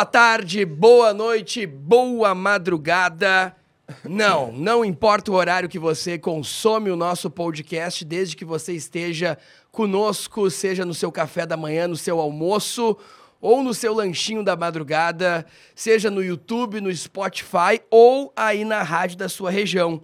boa tarde, boa noite, boa madrugada. Não, não importa o horário que você consome o nosso podcast, desde que você esteja conosco, seja no seu café da manhã, no seu almoço ou no seu lanchinho da madrugada, seja no YouTube, no Spotify ou aí na rádio da sua região.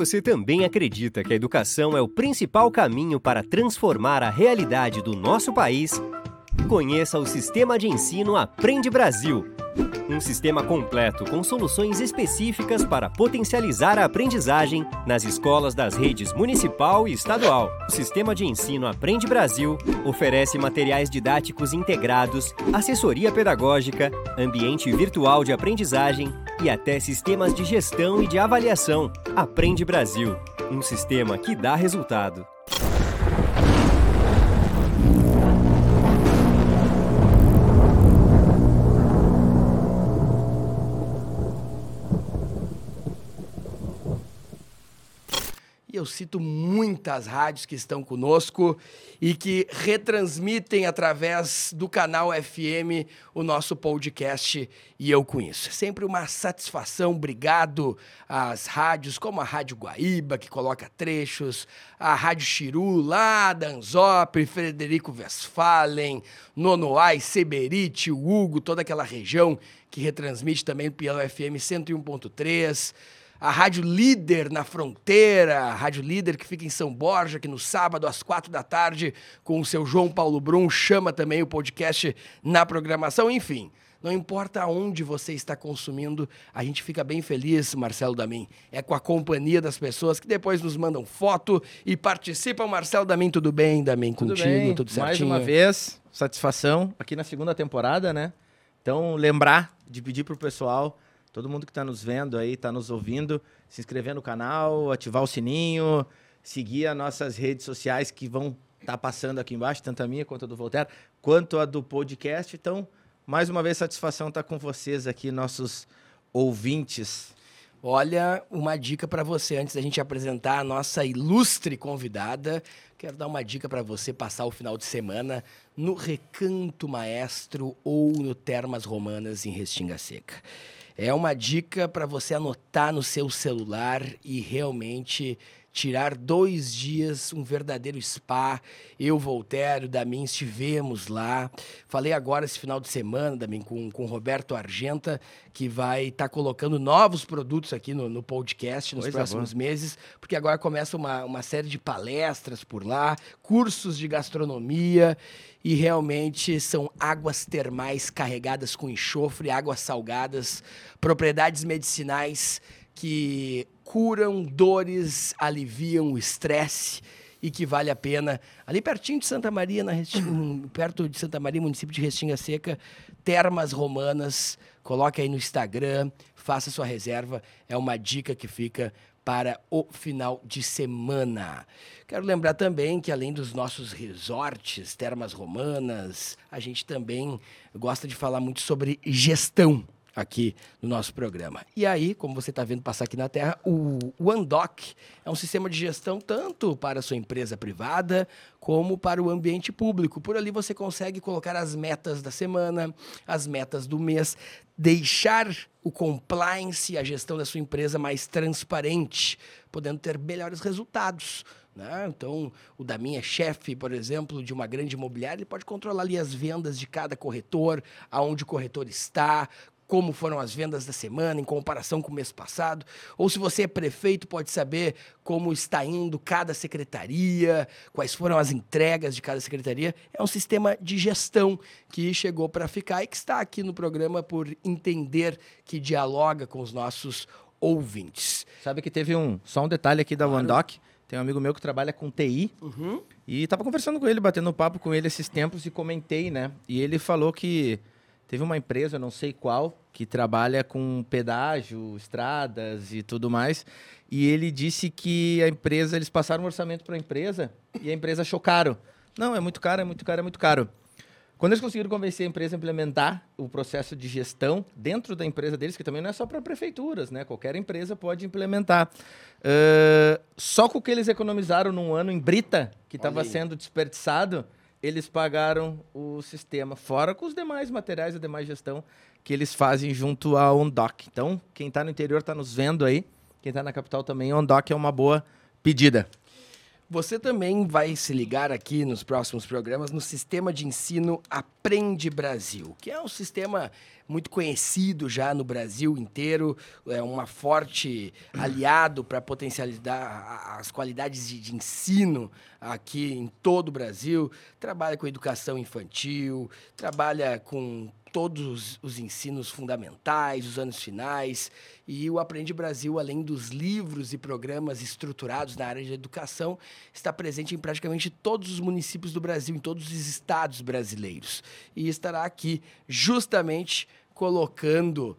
Você também acredita que a educação é o principal caminho para transformar a realidade do nosso país, conheça o Sistema de Ensino Aprende Brasil. Um sistema completo com soluções específicas para potencializar a aprendizagem nas escolas das redes municipal e estadual. O Sistema de Ensino Aprende Brasil oferece materiais didáticos integrados, assessoria pedagógica, ambiente virtual de aprendizagem e até sistemas de gestão e de avaliação. Aprende Brasil, um sistema que dá resultado. Eu cito muitas rádios que estão conosco e que retransmitem através do canal FM o nosso podcast e eu com isso. É sempre uma satisfação, obrigado às rádios como a Rádio Guaíba, que coloca trechos, a Rádio Chiru, lá da Frederico Westphalen, Nonoai, Seberite, Hugo, toda aquela região que retransmite também pelo FM 101.3 a Rádio Líder na Fronteira, a Rádio Líder que fica em São Borja, que no sábado às quatro da tarde, com o seu João Paulo Brum, chama também o podcast na programação, enfim. Não importa onde você está consumindo, a gente fica bem feliz, Marcelo Damin. É com a companhia das pessoas que depois nos mandam foto e participam. Marcelo Damin, tudo bem, Damin? Tudo Contigo, bem. tudo certinho? Mais uma vez, satisfação aqui na segunda temporada, né? Então, lembrar de pedir pro pessoal Todo mundo que está nos vendo aí, está nos ouvindo, se inscrever no canal, ativar o sininho, seguir as nossas redes sociais que vão estar tá passando aqui embaixo, tanto a minha quanto a do Voltaire, quanto a do podcast. Então, mais uma vez, satisfação estar tá com vocês aqui, nossos ouvintes. Olha, uma dica para você antes da gente apresentar a nossa ilustre convidada. Quero dar uma dica para você passar o final de semana no Recanto Maestro ou no Termas Romanas em Restinga Seca. É uma dica para você anotar no seu celular e realmente tirar dois dias, um verdadeiro spa. Eu, Voltaire, Damin, estivemos lá. Falei agora esse final de semana, Damin, com, com o Roberto Argenta, que vai estar tá colocando novos produtos aqui no, no podcast nos próximos boa. meses, porque agora começa uma, uma série de palestras por lá, cursos de gastronomia e realmente são águas termais carregadas com enxofre, águas salgadas, propriedades medicinais que curam dores, aliviam o estresse e que vale a pena. Ali pertinho de Santa Maria, na perto de Santa Maria, município de Restinga Seca, Termas Romanas. Coloque aí no Instagram, faça sua reserva. É uma dica que fica para o final de semana. Quero lembrar também que além dos nossos resorts, termas romanas, a gente também gosta de falar muito sobre gestão aqui no nosso programa. E aí, como você está vendo passar aqui na Terra, o OneDoc é um sistema de gestão tanto para a sua empresa privada como para o ambiente público. Por ali você consegue colocar as metas da semana, as metas do mês, deixar o compliance, a gestão da sua empresa mais transparente, podendo ter melhores resultados. Né? Então, o da minha chefe, por exemplo, de uma grande imobiliária, ele pode controlar ali as vendas de cada corretor, aonde o corretor está, como foram as vendas da semana em comparação com o mês passado. Ou se você é prefeito, pode saber como está indo cada secretaria, quais foram as entregas de cada secretaria. É um sistema de gestão que chegou para ficar e que está aqui no programa por entender que dialoga com os nossos ouvintes. Sabe que teve um só um detalhe aqui da claro. OneDoc. Tem um amigo meu que trabalha com TI uhum. e estava conversando com ele, batendo papo com ele esses tempos e comentei, né? E ele falou que Teve uma empresa, não sei qual, que trabalha com pedágio, estradas e tudo mais. E ele disse que a empresa, eles passaram um orçamento para a empresa e a empresa achou caro. Não, é muito caro, é muito caro, é muito caro. Quando eles conseguiram convencer a empresa a implementar o processo de gestão dentro da empresa deles, que também não é só para prefeituras, né? Qualquer empresa pode implementar. Uh, só com o que eles economizaram num ano em brita, que estava sendo desperdiçado, eles pagaram o sistema, fora com os demais materiais, a demais gestão que eles fazem junto à OnDoc. Então, quem está no interior está nos vendo aí, quem está na capital também, OnDoc é uma boa pedida. Você também vai se ligar aqui nos próximos programas no sistema de ensino Aprende Brasil, que é um sistema muito conhecido já no Brasil inteiro, é uma forte aliado para potencializar as qualidades de, de, ensino aqui em todo o Brasil. Trabalha com educação infantil, trabalha com todos os ensinos fundamentais, os anos finais. E o Aprende Brasil, além dos livros e programas estruturados na área de educação, está presente em praticamente todos os municípios do Brasil, em todos os estados brasileiros. E estará aqui justamente colocando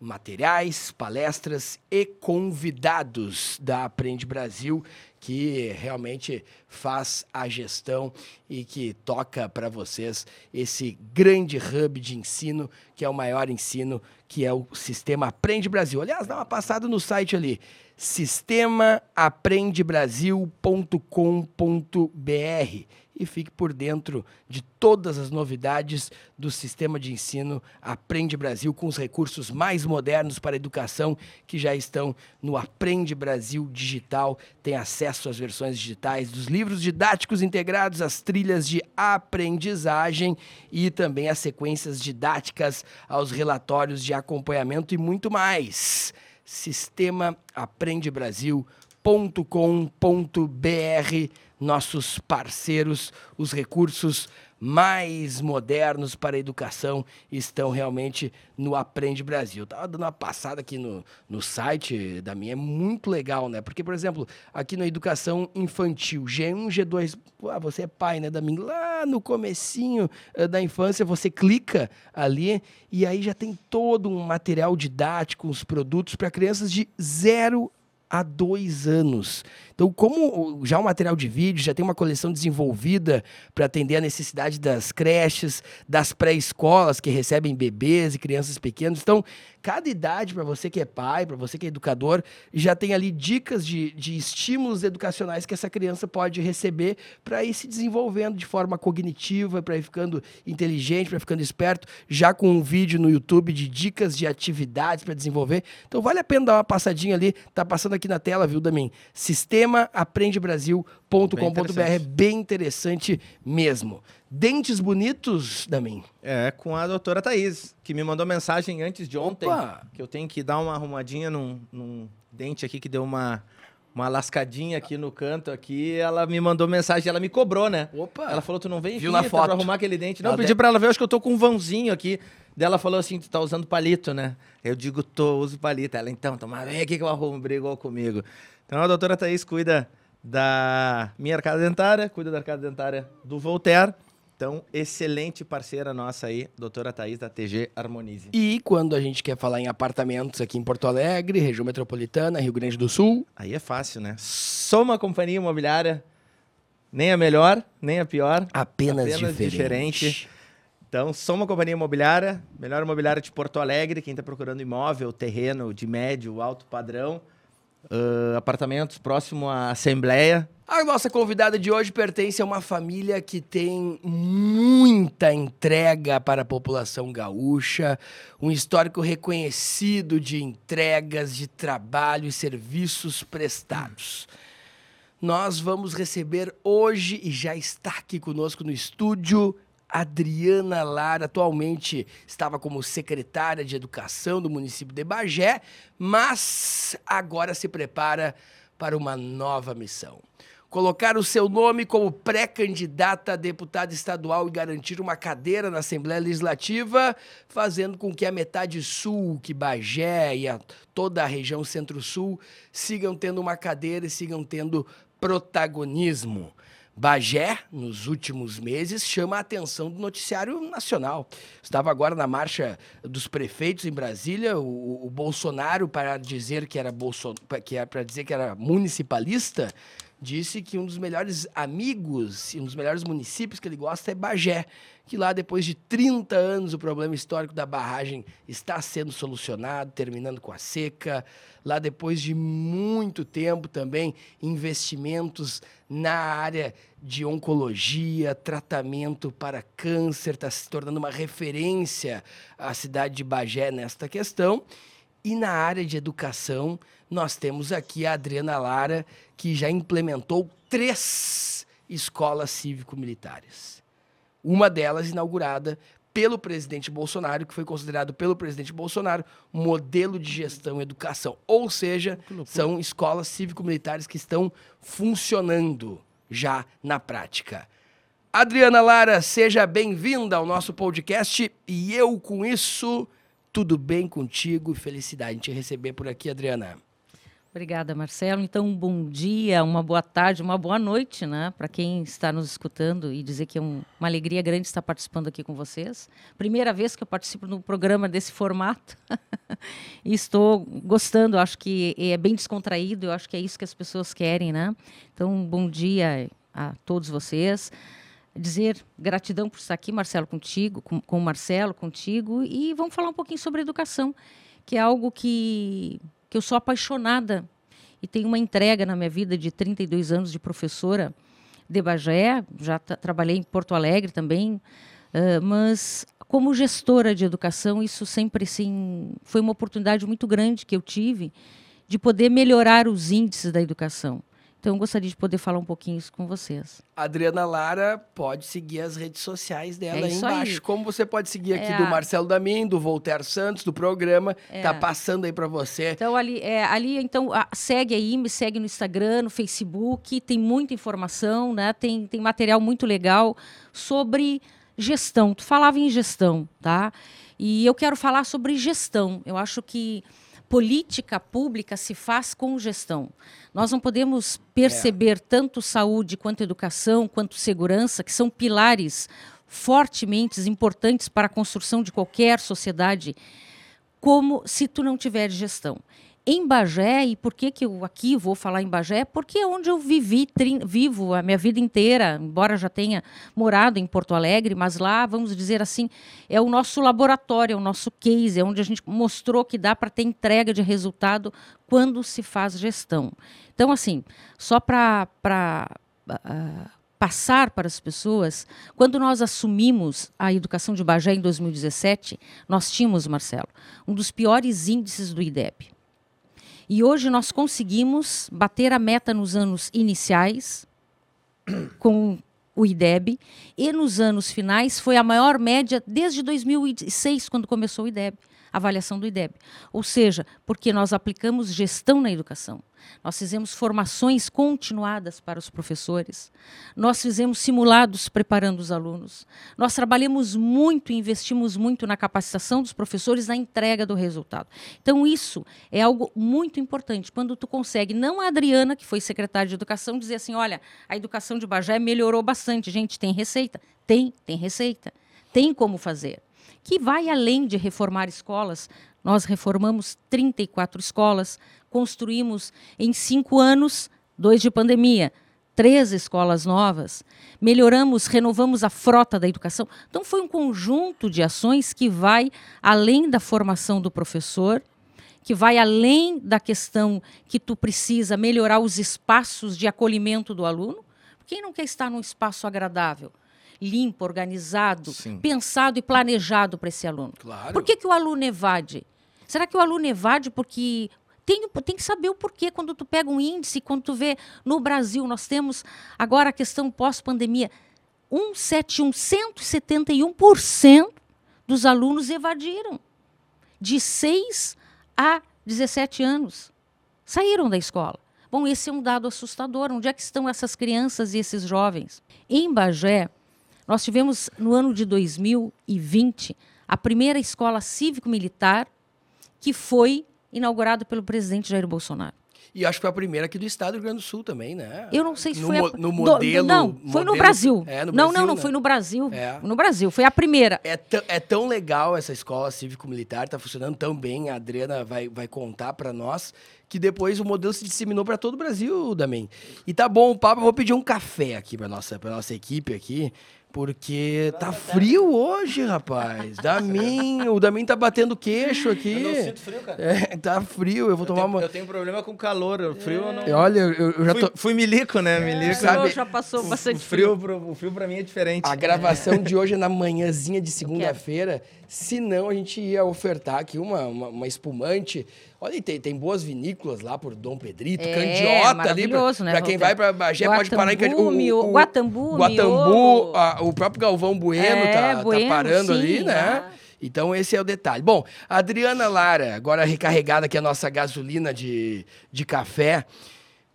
materiais, palestras e convidados da Aprende Brasil que realmente faz a gestão e que toca para vocês esse grande hub de ensino, que é o maior ensino, que é o Sistema Aprende Brasil. Aliás, dá uma passada no site ali, sistemaaprendebrasil.com.br e fique por dentro de todas as novidades do sistema de ensino Aprende Brasil com os recursos mais modernos para a educação que já estão no Aprende Brasil Digital. Tem acesso às versões digitais dos livros didáticos integrados, às trilhas de aprendizagem e também às sequências didáticas, aos relatórios de acompanhamento e muito mais. Sistema Aprende Brasil.com.br nossos parceiros, os recursos mais modernos para a educação estão realmente no Aprende Brasil. Estava dando uma passada aqui no, no site da minha, é muito legal, né? Porque, por exemplo, aqui na educação infantil, G1, G2, ah, você é pai, né, da minha, lá no comecinho uh, da infância, você clica ali e aí já tem todo um material didático, os produtos para crianças de 0 há dois anos. Então, como já o material de vídeo já tem uma coleção desenvolvida para atender a necessidade das creches, das pré-escolas que recebem bebês e crianças pequenas, então cada idade, para você que é pai, para você que é educador, já tem ali dicas de, de estímulos educacionais que essa criança pode receber para ir se desenvolvendo de forma cognitiva, para ir ficando inteligente, para ficando esperto, já com um vídeo no YouTube de dicas de atividades para desenvolver. Então vale a pena dar uma passadinha ali, tá passando aqui na tela, viu, Damin? Sistemaaprendebrasil.com.br, bem interessante mesmo. Dentes bonitos, Damin? É, com a doutora Thaís, que me mandou mensagem antes de ontem, Opa. que eu tenho que dar uma arrumadinha num, num dente aqui que deu uma, uma lascadinha aqui no canto aqui, ela me mandou mensagem, ela me cobrou, né? Opa! Ela falou, tu não vem Viu aqui na foto. pra arrumar aquele dente? Não, ela eu pedi de... pra ela ver, acho que eu tô com um vãozinho aqui. Dela falou assim, tu tá usando palito, né? Eu digo, tô, uso palito. Ela, então, toma, vem aqui que eu arrumo, brigou comigo. Então a doutora Thaís cuida da minha arcada dentária, cuida da arcada dentária do Voltaire. Então, excelente parceira nossa aí, doutora Thaís da TG Harmonize. E quando a gente quer falar em apartamentos aqui em Porto Alegre, região metropolitana, Rio Grande do Sul. Aí é fácil, né? Sou uma companhia imobiliária, nem a melhor, nem a pior. Apenas, apenas diferente. diferente. Então, sou uma companhia imobiliária, melhor imobiliária de Porto Alegre. Quem está procurando imóvel, terreno de médio, alto padrão, uh, apartamentos próximo à Assembleia, a nossa convidada de hoje pertence a uma família que tem muita entrega para a população gaúcha, um histórico reconhecido de entregas, de trabalho e serviços prestados. Nós vamos receber hoje, e já está aqui conosco no estúdio, Adriana Lara, atualmente estava como secretária de Educação do município de Bagé, mas agora se prepara para uma nova missão colocar o seu nome como pré-candidata a deputada estadual e garantir uma cadeira na Assembleia Legislativa, fazendo com que a metade sul, que Bagé e a, toda a região centro-sul sigam tendo uma cadeira e sigam tendo protagonismo. Bagé, nos últimos meses, chama a atenção do noticiário nacional. Estava agora na marcha dos prefeitos em Brasília, o, o Bolsonaro, para dizer que era, Bolson, que era, para dizer que era municipalista, disse que um dos melhores amigos e um dos melhores municípios que ele gosta é Bagé, que lá depois de 30 anos o problema histórico da barragem está sendo solucionado, terminando com a seca. Lá depois de muito tempo também investimentos na área de oncologia, tratamento para câncer, está se tornando uma referência a cidade de Bagé nesta questão. E na área de educação, nós temos aqui a Adriana Lara, que já implementou três escolas cívico-militares. Uma delas inaugurada pelo presidente Bolsonaro, que foi considerado pelo presidente Bolsonaro modelo de gestão e educação. Ou seja, são escolas cívico-militares que estão funcionando já na prática. Adriana Lara, seja bem-vinda ao nosso podcast e eu com isso tudo bem contigo? Felicidade em te receber por aqui, Adriana. Obrigada, Marcelo. Então, um bom dia, uma boa tarde, uma boa noite, né? Para quem está nos escutando e dizer que é um, uma alegria grande estar participando aqui com vocês. Primeira vez que eu participo no programa desse formato. e estou gostando, acho que é bem descontraído, eu acho que é isso que as pessoas querem, né? Então, um bom dia a todos vocês dizer gratidão por estar aqui, Marcelo, contigo, com, com o Marcelo, contigo, e vamos falar um pouquinho sobre educação, que é algo que, que eu sou apaixonada e tenho uma entrega na minha vida de 32 anos de professora de Bagé, já trabalhei em Porto Alegre também, uh, mas como gestora de educação, isso sempre assim, foi uma oportunidade muito grande que eu tive de poder melhorar os índices da educação. Então, eu gostaria de poder falar um pouquinho isso com vocês. Adriana Lara pode seguir as redes sociais dela é aí embaixo. Aí. Como você pode seguir aqui é do Marcelo Damin, do Voltaire Santos, do programa. É. Tá passando aí para você. Então, ali, é, ali então, a, segue aí, me segue no Instagram, no Facebook. Tem muita informação, né? Tem, tem material muito legal sobre gestão. Tu falava em gestão, tá? E eu quero falar sobre gestão. Eu acho que política pública se faz com gestão. Nós não podemos perceber é. tanto saúde quanto educação, quanto segurança, que são pilares fortemente importantes para a construção de qualquer sociedade, como se tu não tiver gestão em Bagé, e por que, que eu aqui vou falar em Bagé? Porque é onde eu vivi, vivo a minha vida inteira, embora já tenha morado em Porto Alegre, mas lá, vamos dizer assim, é o nosso laboratório, é o nosso case, é onde a gente mostrou que dá para ter entrega de resultado quando se faz gestão. Então, assim, só para uh, passar para as pessoas, quando nós assumimos a educação de Bagé em 2017, nós tínhamos, Marcelo, um dos piores índices do IDEB. E hoje nós conseguimos bater a meta nos anos iniciais com o IDEB e nos anos finais foi a maior média desde 2006, quando começou o IDEB avaliação do IDEB. Ou seja, porque nós aplicamos gestão na educação. Nós fizemos formações continuadas para os professores. Nós fizemos simulados preparando os alunos. Nós trabalhamos muito investimos muito na capacitação dos professores na entrega do resultado. Então isso é algo muito importante quando tu consegue, não a Adriana, que foi secretária de educação, dizer assim, olha, a educação de Bagé melhorou bastante. Gente, tem receita? Tem, tem receita. Tem como fazer que vai além de reformar escolas. Nós reformamos 34 escolas, construímos em cinco anos, dois de pandemia, três escolas novas, melhoramos, renovamos a frota da educação. Então, foi um conjunto de ações que vai além da formação do professor, que vai além da questão que tu precisa melhorar os espaços de acolhimento do aluno. Quem não quer estar num espaço agradável? Limpo, organizado, Sim. pensado e planejado para esse aluno. Claro. Por que, que o aluno evade? Será que o aluno evade porque tem, tem, que saber o porquê. Quando tu pega um índice, quando tu vê no Brasil, nós temos agora a questão pós-pandemia, 171, 171% dos alunos evadiram. De 6 a 17 anos. Saíram da escola. Bom, esse é um dado assustador. Onde é que estão essas crianças e esses jovens? Em Bagé, nós tivemos, no ano de 2020, a primeira escola cívico-militar que foi inaugurada pelo presidente Jair Bolsonaro. E acho que foi a primeira aqui do estado do Rio Grande do Sul também, né? Eu não sei se no foi mo- a... no do- modelo. não, foi no Brasil. É, no não, Brasil, não, não, né? foi no Brasil. É. No Brasil, foi a primeira. É, tão- é tão legal essa escola cívico-militar, tá funcionando tão bem, a Adriana vai, vai contar pra nós, que depois o modelo se disseminou pra todo o Brasil, Damen. E tá bom o papo, eu vou pedir um café aqui pra nossa, pra nossa equipe aqui, porque tá frio hoje, rapaz. Damen, o Damen tá batendo queixo aqui. frio, cara. É, tá frio, eu vou tomar uma... Eu tenho problema com calor, o frio eu não... Olha, eu, eu já Fui, tô... fui milico, né? Milico. sabe- já passou O, bastante o frio, pro- o frio pra mim é diferente. A gravação de hoje é na manhãzinha de segunda-feira. Se não, a gente ia ofertar aqui uma, uma, uma espumante. Olha, tem, tem boas vinícolas lá por Dom Pedrito, É, Candiota ali. Pra, maravilhoso, né, pra quem vai pra Bagé, pode parar em Candiota. Guatambu, Guatambu, Guatambu, o próprio Galvão Bueno É, tá, tá Bueno, parando sim, ali, né? ah. Então, esse é o detalhe. Bom, Adriana Lara, agora recarregada aqui a nossa gasolina de, de café.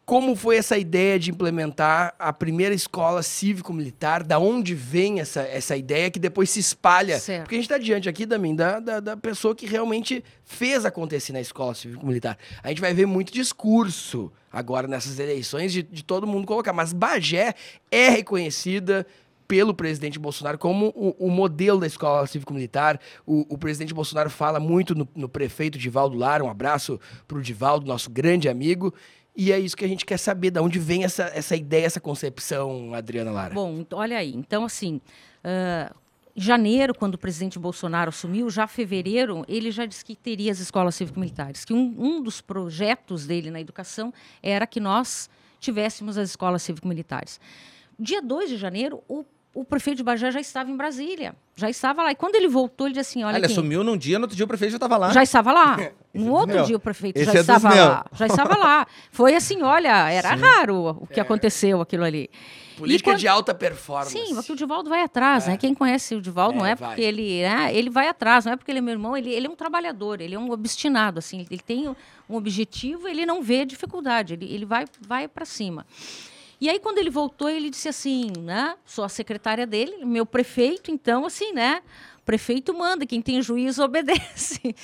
Como foi essa ideia de implementar a primeira escola cívico-militar? Da onde vem essa, essa ideia que depois se espalha? Certo. Porque a gente está diante aqui também da, da, da pessoa que realmente fez acontecer na escola cívico-militar. A gente vai ver muito discurso agora nessas eleições de, de todo mundo colocar. Mas Bagé é reconhecida pelo presidente Bolsonaro como o, o modelo da escola cívico-militar. O, o presidente Bolsonaro fala muito no, no prefeito Divaldo Lara. Um abraço para o Divaldo, nosso grande amigo. E é isso que a gente quer saber, de onde vem essa, essa ideia, essa concepção, Adriana Lara. Bom, olha aí. Então, assim, em janeiro, quando o presidente Bolsonaro assumiu, já fevereiro, ele já disse que teria as escolas cívico-militares, que um, um dos projetos dele na educação era que nós tivéssemos as escolas cívico-militares. Dia 2 de janeiro, o, o prefeito de Bagé já estava em Brasília, já estava lá. E quando ele voltou, ele disse assim, olha ele assumiu num dia, no outro dia o prefeito já tava lá. já estava lá. No outro meu. dia o prefeito Esse já é estava lá. Já estava lá. Foi assim, olha, era raro o que aconteceu aquilo ali. Política quando- de alta performance. Sim, porque o Divaldo vai atrás, né? Quem conhece o Divaldo não É, é vai. porque ele, né? ele vai atrás, não é porque ele é meu irmão, ele, ele é um trabalhador, ele é um obstinado, assim, ele tem um objetivo, ele não vê dificuldade, ele, ele vai, vai para cima. E aí quando ele voltou, ele disse assim, né? Sou a secretária dele, meu prefeito, então assim, né? Prefeito manda, quem tem juízo obedece.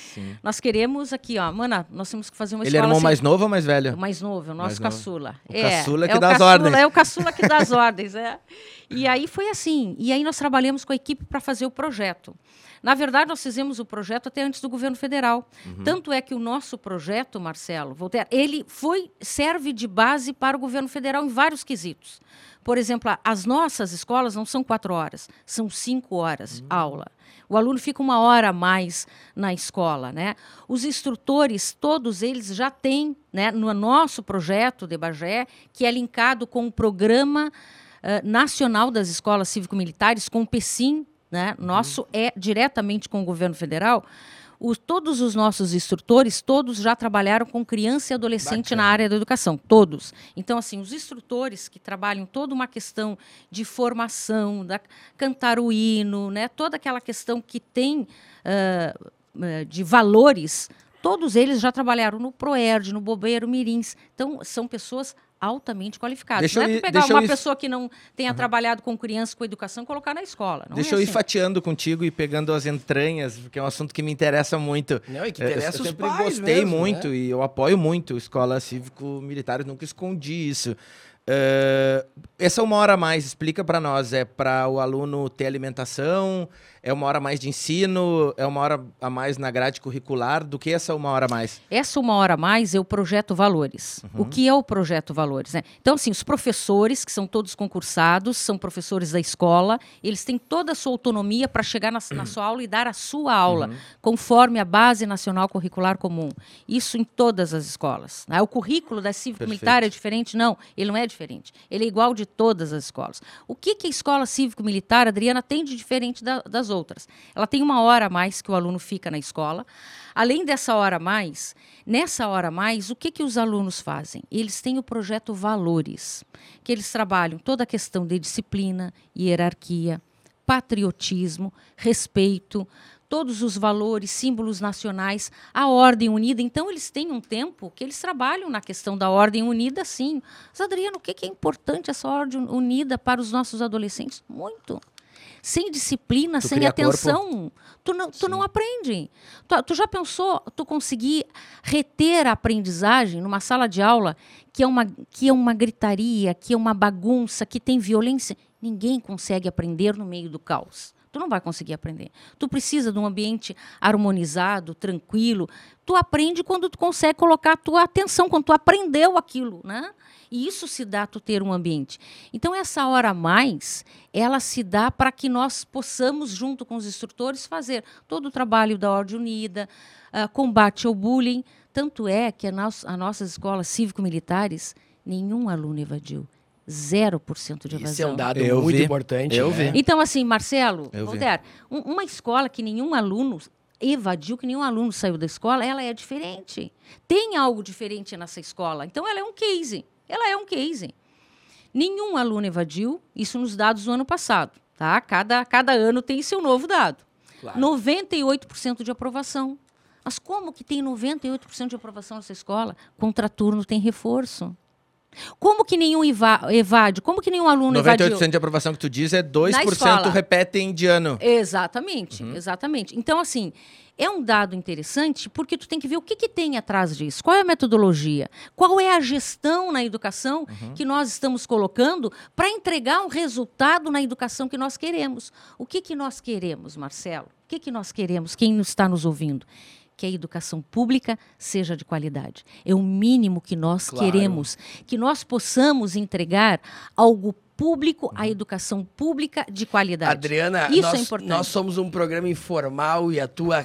Nós queremos aqui, ó, mana, nós temos que fazer uma Ele é escola irmão assim- mais novo ou mais velho? o mais novo, é o Mais nosso novo. caçula. O caçula que é o dá as caçula, ordens. É o caçula que dá as ordens, é. E aí foi assim. E aí nós trabalhamos com a equipe para fazer o projeto. Na verdade, nós fizemos o projeto até antes do governo federal. Uhum. Tanto é que o nosso projeto, Marcelo Voltaire, ele foi serve de base para o governo federal em vários quesitos. Por exemplo, as nossas escolas não são quatro horas, são cinco horas Uhum. aula. O aluno fica uma hora a mais na escola, né? Os instrutores, todos eles já têm, né, no nosso projeto de Bagé, que é linkado com o programa eh, nacional das escolas cívico-militares, com o PECIM, né? Nosso é diretamente com o governo federal. Os- todos os nossos instrutores, todos já trabalharam com criança e adolescente na área da educação, todos. Então, assim, os instrutores que trabalham toda uma questão de formação, da cantar o hino, né, toda aquela questão que tem ah, de valores, todos eles já trabalharam no Proerd, no Bobeiro, Mirins. Então, são pessoas altamente qualificadas. Deixa não eu é ir- pegar eu uma ir- pessoa que não tenha trabalhado com criança, com educação, e colocar na escola. Não Deixa é eu ir assim. fatiando contigo e pegando as entranhas, porque é um assunto que me interessa muito. Não, e que É, interessa eu os sempre pais gostei mesmo, muito né? e eu apoio muito escola cívico-militar, eu nunca escondi isso. É, essa uma hora a mais, explica para nós, é para o aluno ter alimentação, é uma hora a mais de ensino, é uma hora a mais na grade curricular, do que essa uma hora a mais? Essa uma hora a mais é o projeto Valores. O que é o projeto Valores? Né? Então, assim, os professores, que são todos concursados, são professores da escola, eles têm toda a sua autonomia para chegar na, na sua aula e dar a sua aula, conforme a Base Nacional Curricular Comum. Isso em todas as escolas. né? O currículo da cívico-militar é diferente? Não, ele não é diferente. Ele é igual de todas as escolas. O que, que a escola cívico-militar, Adriana, tem de diferente da- das outras? Ela tem uma hora a mais que o aluno fica na escola. Além dessa hora a mais, nessa hora a mais, o que, que os alunos fazem? Eles têm o projeto Valores, que eles trabalham toda a questão de disciplina, hierarquia, patriotismo, respeito, todos os valores, símbolos nacionais, a ordem unida. Então, eles têm um tempo que eles trabalham na questão da ordem unida, sim. Mas, Adriano, o que é importante essa ordem unida para os nossos adolescentes? Muito. Sem disciplina, Tu sem atenção, tu não, tu não aprende. Tu, tu já pensou tu conseguir reter a aprendizagem numa sala de aula que é, uma, que é uma gritaria, que é uma bagunça, que tem violência? Ninguém consegue aprender no meio do caos. Tu não vai conseguir aprender. Tu precisa de um ambiente harmonizado, tranquilo. Tu aprende quando tu consegue colocar a tua atenção, quando tu aprendeu aquilo, né? E isso se dá tu ter um ambiente. Então essa hora a mais, ela se dá para que nós possamos junto com os instrutores fazer todo o trabalho da ordem unida, uh, combate ao bullying. Tanto é que a, a nossas escolas cívico-militares nenhum aluno evadiu. 0% de evasão. Isso é um dado Eu muito vi. importante. Eu né? vi. Então, assim, Marcelo, Eu vi. Walter, um- uma escola que nenhum aluno evadiu, que nenhum aluno saiu da escola, ela é diferente. Tem algo diferente nessa escola. Então, ela é um case. Ela é um case. Nenhum aluno evadiu, isso nos dados do ano passado. Tá? Cada, cada ano tem seu novo dado. Claro. 98% de aprovação. Mas como que tem 98% de aprovação nessa escola? Contraturno tem reforço. Como que nenhum eva- evade? Como que nenhum aluno evadiu? 98% de aprovação que tu diz é 2% escola. repetem de ano. Exatamente, Uhum. exatamente. Então, assim, é um dado interessante porque tu tem que ver o que, que tem atrás disso. Qual é a metodologia? Qual é a gestão na educação Uhum. que nós estamos colocando para entregar um resultado na educação que nós queremos? O que, que nós queremos, Marcelo? O que, que nós queremos? Quem está nos ouvindo? Que a educação pública seja de qualidade. É o mínimo que nós Claro. queremos. Que nós possamos entregar algo público, Uhum. a educação pública de qualidade. Adriana, Isso nós, é importante. nós somos um programa informal e a tua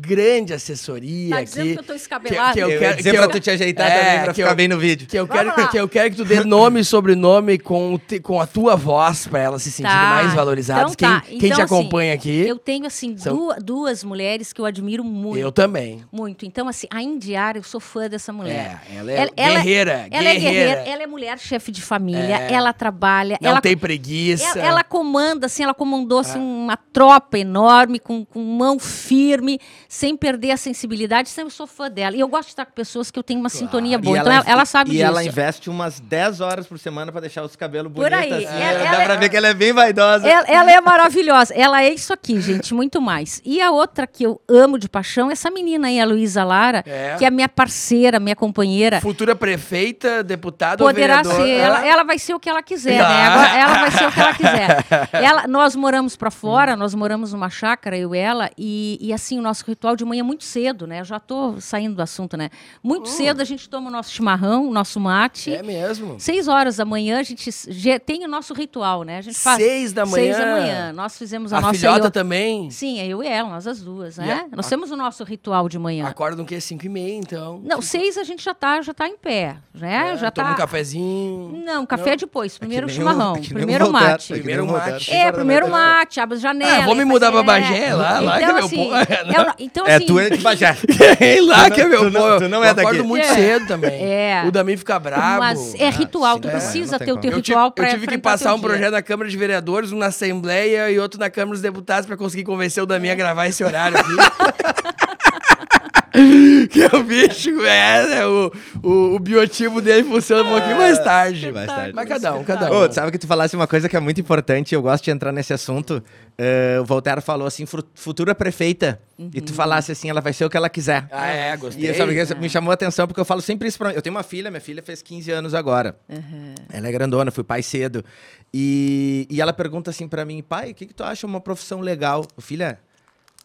grande assessoria Tá aqui. dizendo que eu tô escabelada? que eu Eu, quero- dizer que pra eu- tu te ajeitar É, também, pra que ficar eu- bem no vídeo. Que eu, Vamos quero, lá. que eu quero que tu dê nome e sobrenome com, te- com a tua voz para elas se sentirem Tá, mais valorizadas. então tá. Quem, quem Então, te acompanha aqui, Eu tenho, assim, São- du- duas mulheres que eu admiro muito. eu também. Muito. Então, assim, a Indiara, eu sou fã dessa mulher. É, ela é Ela- ela- guerreira, Ela é guerreira. guerreira, ela é mulher chefe de família, É. ela trabalha, Não ela, tem preguiça. ela, ela comanda, assim, ela comandou assim, uma tropa enorme, com, com mão firme, sem perder a sensibilidade. Sempre sou fã dela. E eu gosto de estar com pessoas que eu tenho uma sintonia boa. E Então, ela, ela sabe e disso. ela investe umas 10 horas por semana pra deixar os cabelos Por bonitos. aí. assim. Ela- Dá ela pra é- ver que ela é bem vaidosa. Ela, ela é maravilhosa. Ela é isso aqui, gente, muito mais. E a outra que eu amo de paixão é essa menina aí, a Luísa Lara, É. que é minha parceira, minha companheira. Futura prefeita, deputada Poderá ou vereadora. ser. Ela, ela vai ser o que ela quiser, né? Ah. Agora, ela vai ser o que ela quiser. Ela, nós moramos para fora, nós moramos numa chácara, eu e ela, e, e assim, o nosso ritual de manhã é muito cedo, né? Eu já tô saindo do assunto, né? Muito cedo a gente toma o nosso chimarrão, o nosso mate. É mesmo. Seis horas da manhã a gente ge- tem o nosso ritual, né? A gente faz Seis da Seis da manhã. manhã. Nós fizemos a, A nossa filhota io- também. Sim, é eu e ela, nós as duas, né? Nós a- temos o nosso ritual de manhã. Acordam que é cinco e meia, então. Não, seis a gente já tá, já tá em pé, né? É, já toma tá. um cafezinho. Não, café Não. depois. Primeiro o- chimarrão, é o primeiro Voltaire, mate. é Primeiro o mate. É, primeiro mate, abre a janela. Ah, vou me mudar pra faz- Bagé, lá, lá que é então, meu assim, povo. é então, É, assim, tu é de Bagé. Lá que é meu povo. tu não é Eu acordo daqui. muito É. cedo também. É. O Dami fica bravo. Mas é ritual, sim, tu é, precisa ter o teu Eu ritual eu para tive que passar um projeto na Câmara de Vereadores, um na Assembleia e outro na Câmara dos Deputados pra conseguir convencer o Dami a gravar esse horário aqui. que é o bicho, é, né, o, o, o biotipo dele funciona um pouquinho mais tarde. Mais tarde. Mas cada um, cada um. Ô, tu sabe que tu falasse uma coisa que é muito importante, eu gosto de entrar nesse assunto. Eh, o Voltaire falou assim, futura prefeita. E tu falasse assim, ela vai ser o que ela quiser. Ah, é, E gostei. eu, sabe, que me chamou a atenção porque eu falo sempre isso pra Eu tenho uma filha, minha filha fez 15 anos agora. Ela é grandona, fui pai cedo. E, e ela pergunta assim pra mim, pai, o que, que tu acha uma profissão legal? Filha,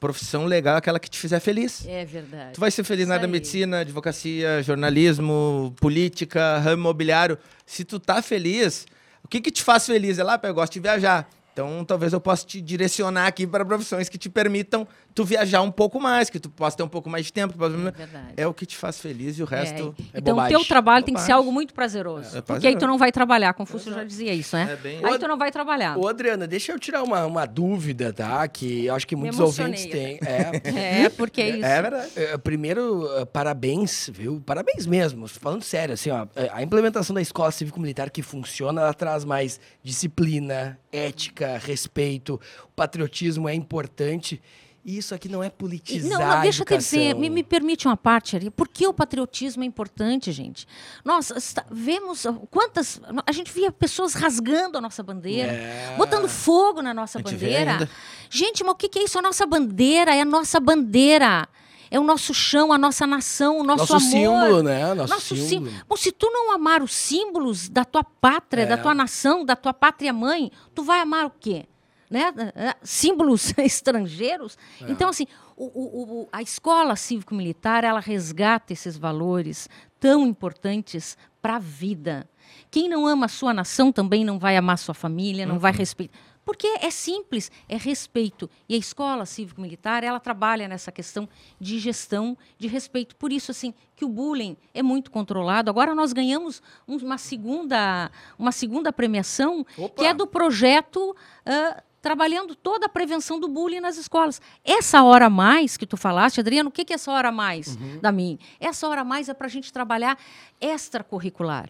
profissão legal é aquela que te fizer feliz. É verdade. Tu vai ser feliz na área da medicina, advocacia, jornalismo, política, ramo imobiliário. Se tu tá feliz, o que que te faz feliz? É lá, eu gosto de viajar. Então, talvez eu possa te direcionar aqui para profissões que te permitam tu viajar um pouco mais, que tu possa ter um pouco mais de tempo. É verdade. É o que te faz feliz e o resto... é então, o bobagem. teu trabalho tem que ser Bobagem. algo muito prazeroso. É, é porque aí tu não vai trabalhar. Confúcio já dizia isso, né? É bem- Aí tu não vai trabalhar. Ô, Adriana, deixa eu tirar uma, uma dúvida, tá? Que eu acho que muitos ouvintes têm. É. É, porque é isso. É verdade. Primeiro, eh, parabéns, viu? Parabéns mesmo. Falando sério, assim, ó, eh, a implementação da escola cívico-militar que funciona, ela traz mais disciplina, ética, respeito. O patriotismo é importante. Isso aqui não é politizar Não, não, deixa eu te dizer, me, me permite uma parte ali. Por que o patriotismo é importante, gente? Nós está- vemos ah, quantas. A gente via pessoas rasgando a nossa bandeira, É. botando fogo na nossa bandeira. Gente, mas o que, que é isso? A nossa bandeira é a nossa bandeira. É o nosso chão, a nossa nação, o nosso, Nosso amor. símbolo, né? Nosso, Nosso símbolo. símbolo. Bom, se tu não amar os símbolos da tua pátria, É. da tua nação, da tua pátria mãe, tu vai amar o quê? Né? Eh, Símbolos estrangeiros. É. Então, assim, o- o- a escola cívico-militar, ela resgata esses valores tão importantes para a vida. Quem não ama a sua nação também não vai amar sua família, não vai Uhum. respeitar. Porque é simples, é respeito. E a escola cívico-militar, ela trabalha nessa questão de gestão, de respeito. Por isso, assim, que o bullying é muito controlado. Agora nós ganhamos um- uma segunda, uma segunda premiação, Opa! que é do projeto ah, trabalhando toda a prevenção do bullying nas escolas. Essa hora a mais que tu falaste, Adriano, o que que é essa hora a mais Uhum. da mim? Essa hora a mais é para a gente trabalhar extracurricular.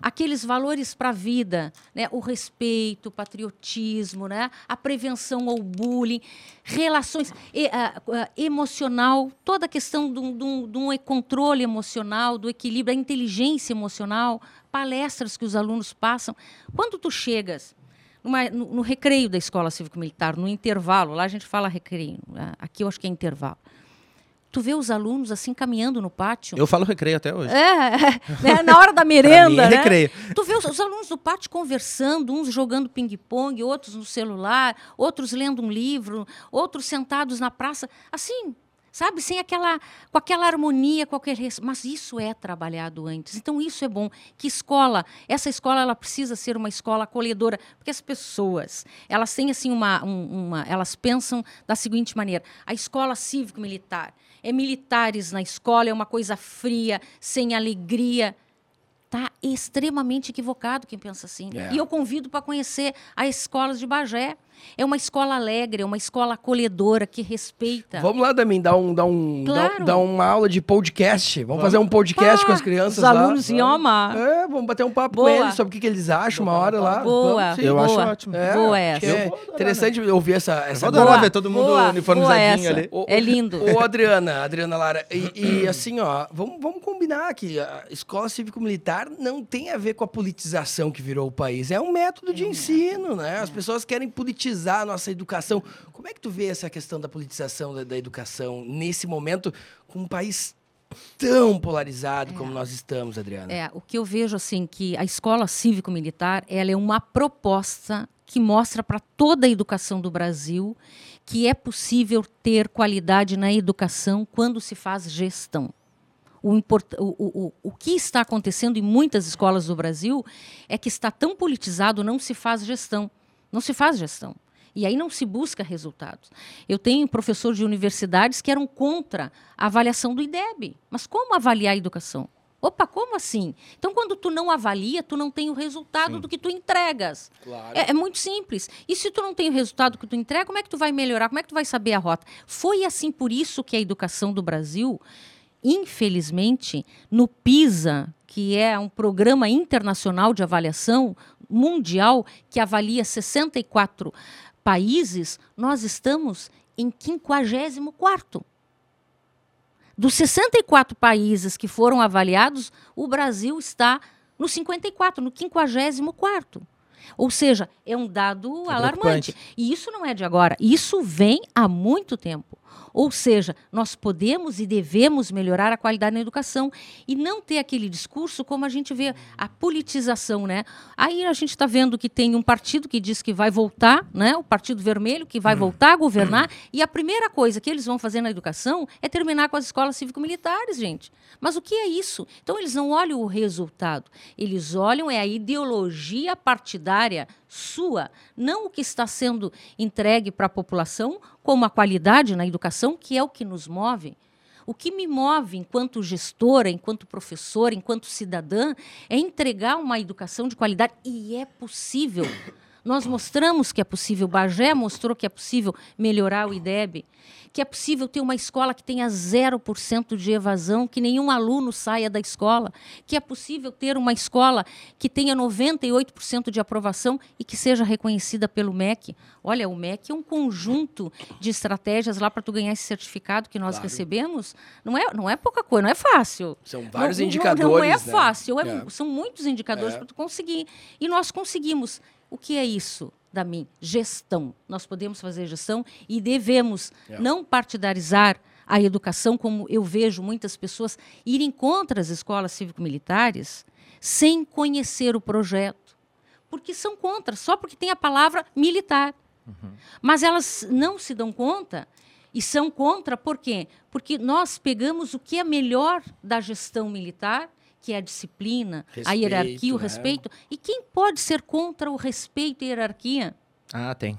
Aqueles valores para a vida, né? o respeito, o patriotismo, né? a prevenção ao bullying, relações e, emocional, toda a questão um, de um controle emocional, do equilíbrio, a inteligência emocional, palestras que os alunos passam. Quando tu chegas numa- no, no recreio da escola cívico-militar, no intervalo, lá a gente fala recreio, ah, aqui eu acho que é intervalo. Tu vê os alunos assim caminhando no pátio. Eu falo recreio até hoje. É, né, na hora da Pra mim merenda, é né? recreio. Tu vê os, os alunos do pátio conversando, uns jogando ping-pong, outros no celular, outros lendo um livro, outros sentados na praça, assim, sabe, sem aquela, com aquela harmonia, qualquer mas isso é trabalhado antes. Então isso é bom. Que escola, essa escola ela precisa ser uma escola acolhedora, porque as pessoas, elas têm assim uma, um- uma elas pensam da seguinte maneira: a escola cívico-militar é militares na escola, é uma coisa fria, sem alegria. Está extremamente equivocado quem pensa assim. É. E eu convido para conhecer as escolas de Bagé. É uma escola alegre, é uma escola acolhedora, que respeita. Vamos lá, Damin, dar, um, dar, um, dar, Claro. dar uma aula de podcast. Vamos, fazer um podcast Pá, com as crianças os lá. alunos iam amar. É, vamos bater um papo Boa. com eles sobre o que, que eles acham uma hora lá. Boa. Vamos, sim. Eu acho Boa. ótimo. É, Boa acho essa. É Eu adorar, interessante ouvir essa, essa vou adorar Boa, ver todo mundo boa, uniformizadinho boa essa. ali. Ô, É lindo. Ô, Adriana, Adriana Lara, e, e assim, ó, vamos, vamos combinar que a escola cívico-militar não tem a ver com a politização que virou o país. É um método de ensino, né? As pessoas querem politizar a nossa educação. Como é que tu vê essa questão da politização da, da educação nesse momento, com um país tão polarizado como nós estamos, Adriana? É, o que eu vejo assim que a escola cívico-militar, ela é uma proposta que mostra para toda a educação do Brasil que é possível ter qualidade na educação quando se faz gestão. O, import- o- o- o que está acontecendo em muitas escolas do Brasil é que está tão politizado, não se faz gestão. Não se faz gestão. E aí não se busca resultados. Eu tenho professores de universidades que eram contra a avaliação do IDEB. Mas como avaliar a educação? Opa, como assim? Então, quando tu não avalia, tu não tem o resultado do que tu entregas. Claro. É, é muito simples. E se tu não tem o resultado que tu entrega, como é que tu vai melhorar? Como é que tu vai saber a rota? Foi assim por isso que a educação do Brasil, infelizmente, no PISA, que é um programa internacional de avaliação mundial que avalia 64 países, nós estamos em 54º. Dos 64 países que foram avaliados, o Brasil está no 54, no 54º. Ou seja, é um dado É alarmante. E isso não é de agora, isso vem há muito tempo. Ou seja, nós podemos e devemos melhorar a qualidade na educação e não ter aquele discurso como a gente vê a politização, né? Aí a gente está vendo que tem um partido que diz que vai voltar, né? O Partido Vermelho que vai voltar a governar e a primeira coisa que eles vão fazer na educação é terminar com as escolas cívico-militares, gente. Mas o que é isso? Então eles não olham o resultado, eles olham é a ideologia partidária sua, não o que está sendo entregue para a população como a qualidade na educação, que é o que nos move. O que me move enquanto gestora, enquanto professora, enquanto cidadã, é entregar uma educação de qualidade. E é possível. Nós mostramos que é possível, Bagé mostrou que é possível melhorar o IDEB, que é possível ter uma escola que tenha 0% de evasão, que nenhum aluno saia da escola, que é possível ter uma escola que tenha 98% de aprovação e que seja reconhecida pelo MEC. Olha, o MEC é um conjunto de estratégias lá para tu ganhar esse certificado que nós Claro. recebemos. Não é, não é pouca coisa, não é fácil. São vários Não- não- indicadores. Não, é né? fácil, é- É. são muitos indicadores É. para tu conseguir. E nós conseguimos. O que é isso, Damin? Gestão. Nós podemos fazer gestão e devemos É. não partidarizar a educação, como eu vejo muitas pessoas irem contra as escolas cívico-militares sem conhecer o projeto. Porque são contra, só porque tem a palavra militar. Mas elas não se dão conta e são contra por quê? Porque nós pegamos o que é melhor da gestão militar, que é a disciplina, a Respeito, hierarquia, o né? respeito. E quem pode ser contra o respeito e hierarquia? Ah, tem.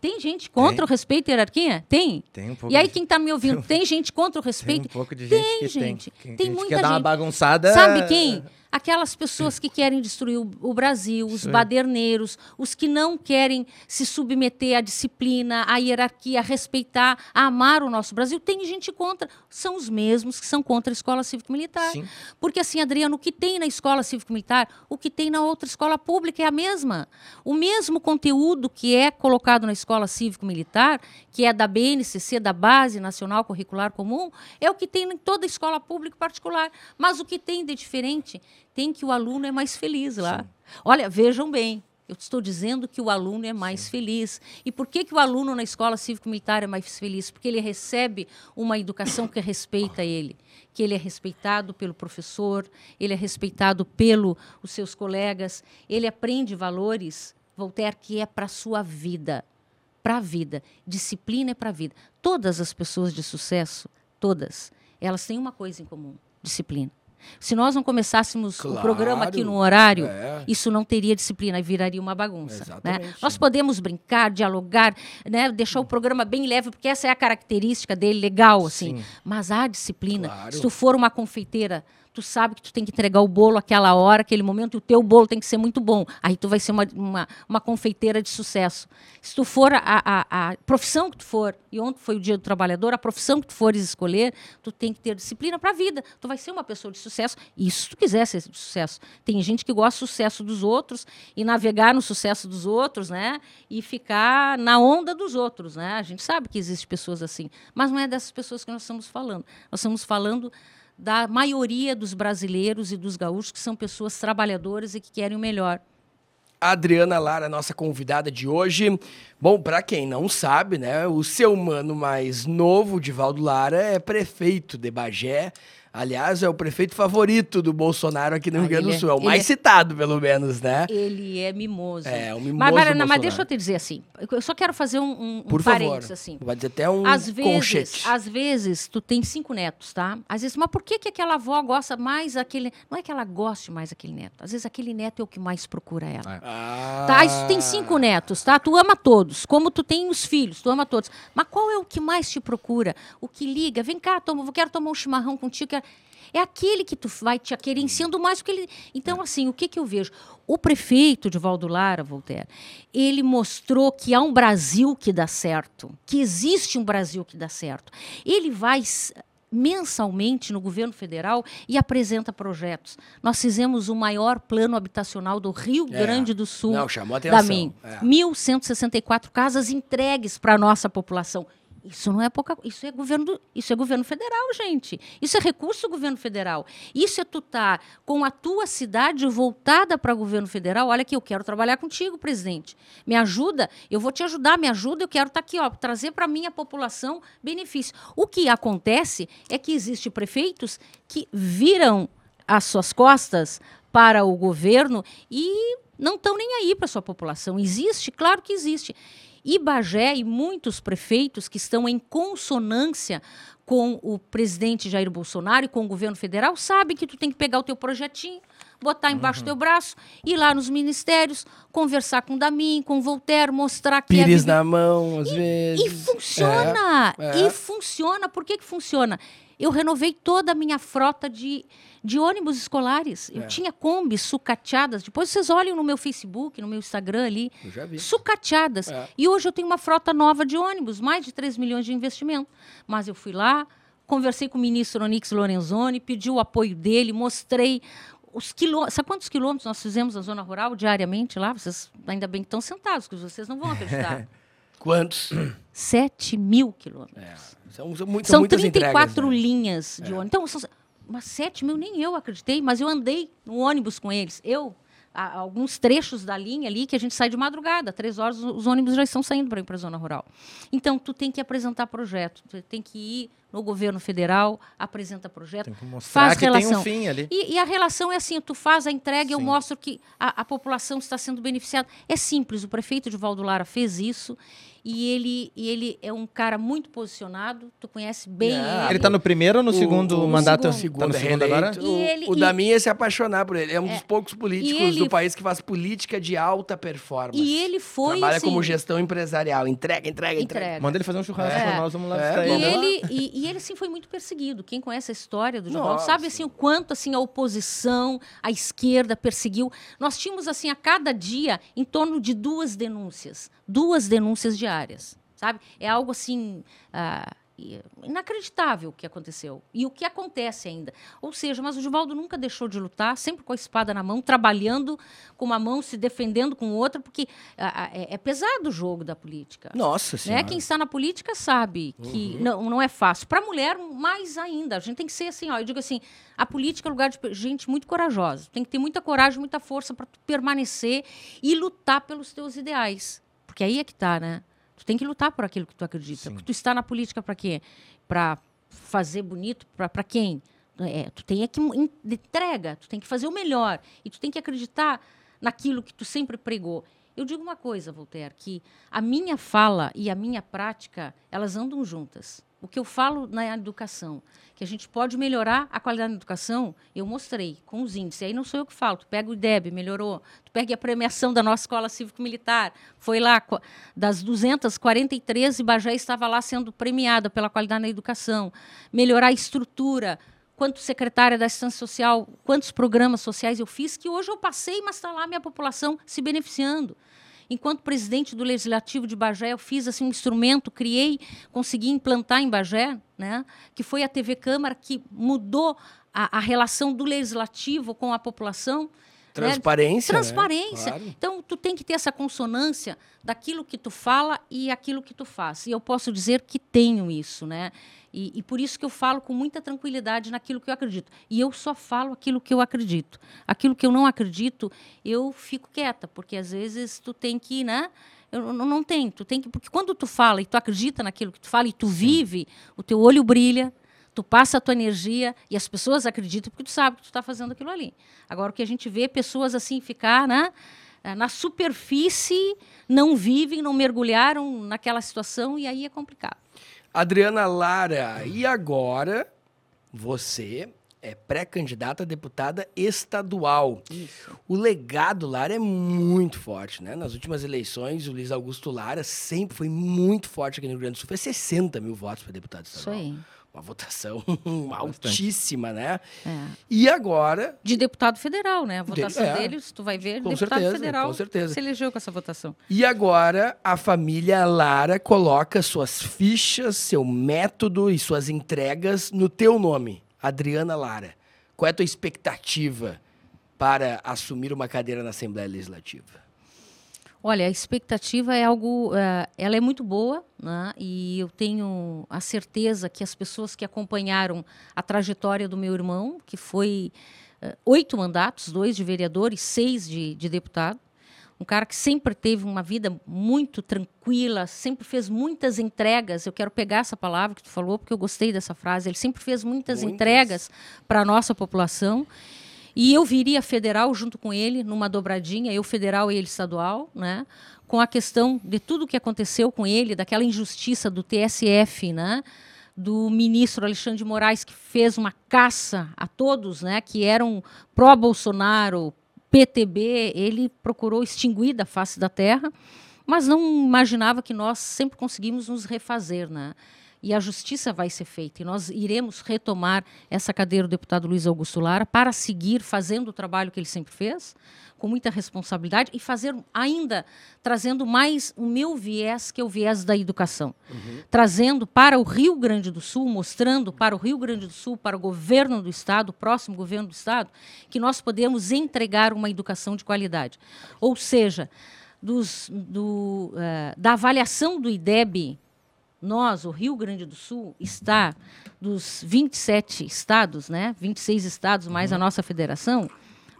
Tem gente contra Tem. o respeito e hierarquia? Tem. Tem um pouco E aí, quem está me ouvindo, tem gente contra o Tem respeito? um pouco de Tem, gente que gente. tem. Tem gente muita quer dar uma gente. bagunçada. Sabe quem? Aquelas pessoas que querem destruir o, Brasil, os aí. baderneiros, os que não querem se submeter à disciplina, à hierarquia, a respeitar, a amar o nosso Brasil. Tem gente contra. São os mesmos que são contra a escola cívico-militar. Sim. Porque assim, Adriano, o que tem na escola cívico-militar, o que tem na outra escola pública é a mesma. O mesmo conteúdo que é colocado na escola cívico-militar, que é da BNCC, da Base Nacional Curricular Comum, é o que tem em toda escola pública e particular. Mas o que tem de diferente tem que o aluno é mais feliz lá. Olha, vejam bem. Eu estou dizendo que o aluno é mais feliz. E por que, que o aluno na escola cívico-militar é mais feliz? Porque ele recebe uma educação que respeita ele, que ele é respeitado pelo professor, ele é respeitado pelos seus colegas, ele aprende valores, Voltaire, que é para a sua vida, para a vida. Disciplina é para a vida. Todas as pessoas de sucesso, todas, elas têm uma coisa em comum: disciplina. Se nós não começássemos o programa aqui Claro. no horário, É. isso não teria disciplina e viraria uma bagunça. Né? Nós podemos brincar, dialogar, né? deixar o programa bem leve, porque essa é a característica dele, legal, assim. Sim. Mas a disciplina, Claro. se tu for uma confeiteira, tu sabe que tu tem que entregar o bolo aquela hora, aquele momento, e o teu bolo tem que ser muito bom. Aí tu vai ser uma, uma, uma confeiteira de sucesso. Se tu for a, a, a profissão que tu for, e ontem foi o dia do trabalhador, a profissão que tu fores escolher, tu tem que ter disciplina para a vida. Tu vai ser uma pessoa de sucesso, e se tu quiser ser de sucesso. Tem gente que gosta do sucesso dos outros e navegar no sucesso dos outros, né? E ficar na onda dos outros, né? A gente sabe que existem pessoas assim, mas não é dessas pessoas que nós estamos falando. Nós estamos falando da maioria dos brasileiros e dos gaúchos que são pessoas trabalhadoras e que querem o melhor. Adriana Lara, nossa convidada de hoje. Bom, pra quem não sabe, né, o seu mano mais novo, Divaldo Lara, é prefeito de Bagé. Aliás, é o prefeito favorito do Bolsonaro aqui no Ah, Rio Grande do é- Sul. É o mais é- citado, pelo menos, né? Ele é mimoso. É, o mimoso Mas, Mariana, mas deixa eu te dizer assim, eu só quero fazer um, um, um Por favor. parênteses assim. Vai dizer até um Às vezes, conchete. às vezes, tu tem cinco netos, tá? Às vezes, mas por que, que aquela avó gosta mais daquele. Não é que ela goste mais daquele neto. Às vezes aquele neto é o que mais procura ela. É. Ah. Tá, isso tem cinco netos, tá? Tu ama todos, como tu tem os filhos, tu ama todos. Mas qual é o que mais te procura? O que liga? Vem cá, toma, eu quero tomar um chimarrão contigo. quero- É aquele que tu vai te querenciando mais do que ele. É. Então, assim, o que, que eu vejo? O prefeito de Valdo Lara, Voltaire, ele mostrou que há um Brasil que dá certo, que existe um Brasil que dá certo. Ele vai mensalmente no governo federal e apresenta projetos. Nós fizemos o maior plano habitacional do Rio É. Grande do Sul Não, chamou a da atenção. MIM. É. 1.164 casas entregues para a nossa população. Isso não é pouca isso é governo do- isso é governo federal, gente. Isso é recurso do governo federal. Isso é tu tá com a tua cidade voltada para o governo federal. Olha aqui, eu quero trabalhar contigo, presidente. Me ajuda, eu vou te ajudar, me ajuda, eu quero estar aqui, ó, trazer para minha população benefício. O que acontece é que existem prefeitos que viram as suas costas para o governo e não estão nem aí para a sua população. Existe? Claro que existe. E Bagé e muitos prefeitos que estão em consonância com o presidente Jair Bolsonaro e com o governo federal sabem que tu tem que pegar o teu projetinho, botar embaixo do teu braço, ir lá nos ministérios, conversar com o Damin, com o Voltaire, mostrar que é Pires viver- na mão, às vezes. e funciona! É, é. E funciona. Por que, que funciona? Eu renovei toda a minha frota de, de ônibus escolares. Eu É. tinha combis sucateadas. Depois vocês olham no meu Facebook, no meu Instagram ali. Eu já vi. Sucateadas. É. E hoje eu tenho uma frota nova de ônibus, mais de 3 milhões de investimento. Mas eu fui lá, conversei com o ministro Onix Lorenzoni, pedi o apoio dele, mostrei os quilômetros. Sabe quantos quilômetros nós fizemos na zona rural diariamente lá? Vocês ainda bem que estão sentados, que vocês não vão acreditar. Quantos? 7 mil quilômetros. É, são, são, muito, São muitas 34 entregas, né? linhas de ônibus. Então, são, mas 7 mil nem eu acreditei, mas eu andei no ônibus com eles. Eu, a- alguns trechos da linha ali que a gente sai de madrugada, três horas os ônibus já estão saindo para ir para a zona rural. Então, tu tem que apresentar projeto, tu tem que ir no governo federal, apresenta projeto, Tem que mostrar faz que tem um relação. fim ali. E, e a relação é assim: tu faz a entrega e eu mostro que a, a população está sendo beneficiada. É simples, o prefeito de Valdo Lara fez isso e ele, e ele é um cara muito posicionado, tu conhece bem Não, ele. Ele tá no primeiro ou no O- segundo o mandato? segundo, tá no é segundo agora? E O, ele- o e- Damin ia se apaixonar por ele. É um dos poucos políticos ele- do país que faz política de alta performance. E ele foi. Trabalha assim, como gestão empresarial. Entrega, entrega, entrega. entrega. Manda ele fazer um churrasco É. nós, vamos lá É, E ele. E, ele sim foi muito perseguido. Quem conhece a história do Nossa. sabe assim o quanto assim a oposição, a esquerda perseguiu. Nós tínhamos assim a cada dia em torno de duas denúncias, duas denúncias diárias, sabe? É algo assim i- inacreditável o que aconteceu e o que acontece ainda. Ou seja, mas o Divaldo nunca deixou de lutar, sempre com a espada na mão, trabalhando com uma mão, se defendendo com outra, porque é, é pesado o jogo da política. Nossa Né? senhora. Quem está na política sabe que não, não é fácil. Para a mulher, mais ainda. A gente tem que ser assim, ó, eu digo assim, a política é lugar de gente muito corajosa. Tem que ter muita coragem, muita força para permanecer e lutar pelos teus ideais. Porque aí é que tá, né? Tu tem que lutar por aquilo que tu acredita. Tu está na política para quê? Para fazer bonito para quem? É, tu tem é que en- entrega, tu tem que fazer o melhor e tu tem que acreditar naquilo que tu sempre pregou. Eu digo uma coisa, Voltaire, que a minha fala e a minha prática, elas andam juntas. O que eu falo na educação, que a gente pode melhorar a qualidade da educação, eu mostrei com os índices. Aí não sou eu que falo, tu pega o IDEB, melhorou. Tu pega a premiação da nossa escola cívico-militar, foi lá, das 243, Ibajé estava lá sendo premiada pela qualidade na educação. Melhorar a estrutura, quanto secretária da assistência social, quantos programas sociais eu fiz, que hoje eu passei, mas está lá a minha população se beneficiando. Enquanto presidente do Legislativo de Bagé, eu fiz assim, um instrumento, criei, consegui implantar em Bagé, né, que foi a TV Câmara, que mudou a, a relação do Legislativo com a população. Né? Transparência. né? Transparência. Claro. Então, tu tem que ter essa consonância daquilo que tu fala e aquilo que tu faz. E eu posso dizer que tenho isso, né? E, e por isso que eu falo com muita tranquilidade naquilo que eu acredito. E eu só falo aquilo que eu acredito. Aquilo que eu não acredito, eu fico quieta, porque às vezes tu tem que, né? Eu não, não tem, tu tem que, porque quando tu fala e tu acredita naquilo que tu fala e tu vive, o teu olho brilha, tu passa a tua energia e as pessoas acreditam porque tu sabe que tu está fazendo aquilo ali. Agora o que a gente vê é pessoas assim ficar, né? eh, Na superfície, não vivem, não mergulharam naquela situação e aí é complicado. Adriana Lara, e agora você é pré-candidata a deputada estadual. Isso. O legado Lara é muito forte, né? Nas últimas eleições, o Luiz Augusto Lara sempre foi muito forte aqui no Rio Grande do Sul. Foi 60 mil votos para deputado Isso estadual. aí. Uma votação altíssima, né? É. E agora, De deputado federal, né? A votação é. deles, tu vai ver, Com deputado certeza, federal com certeza. se elegeu com essa votação. e agora a família Lara coloca suas fichas, seu método e suas entregas no teu nome, Adriana Lara. Qual é a tua expectativa para assumir uma cadeira na Assembleia Legislativa? Olha, a expectativa é algo, eh, ela é muito boa, né? E eu tenho a certeza que as pessoas que acompanharam a trajetória do meu irmão, que foi eh, oito mandatos, dois de vereador e seis de, de deputado, um cara que sempre teve uma vida muito tranquila, sempre fez muitas entregas. Eu quero pegar essa palavra que tu falou porque eu gostei dessa frase. Ele sempre fez muitas, Muitas. entregas para a nossa população. E eu viria federal junto com ele, numa dobradinha, eu federal e ele estadual, né? com a questão de tudo o que aconteceu com ele, daquela injustiça do TSF, né? do ministro Alexandre de Moraes, que fez uma caça a todos né? que eram pró-Bolsonaro, PTB, ele procurou extinguir da face da terra, mas não imaginava que nós sempre conseguimos nos refazer. Né? E a justiça vai ser feita. E nós iremos retomar essa cadeira do deputado Luiz Augusto Lara para seguir fazendo o trabalho que ele sempre fez, com muita responsabilidade e fazer ainda trazendo mais o meu viés, que é o viés da educação. Uhum. Trazendo para o Rio Grande do Sul, mostrando para o Rio Grande do Sul, para o governo do estado, o próximo governo do estado, que nós podemos entregar uma educação de qualidade. Ou seja, dos, do, uh, da avaliação do IDEB nós, o Rio Grande do Sul, está dos 27 estados, né, 26 estados mais uhum. a nossa federação,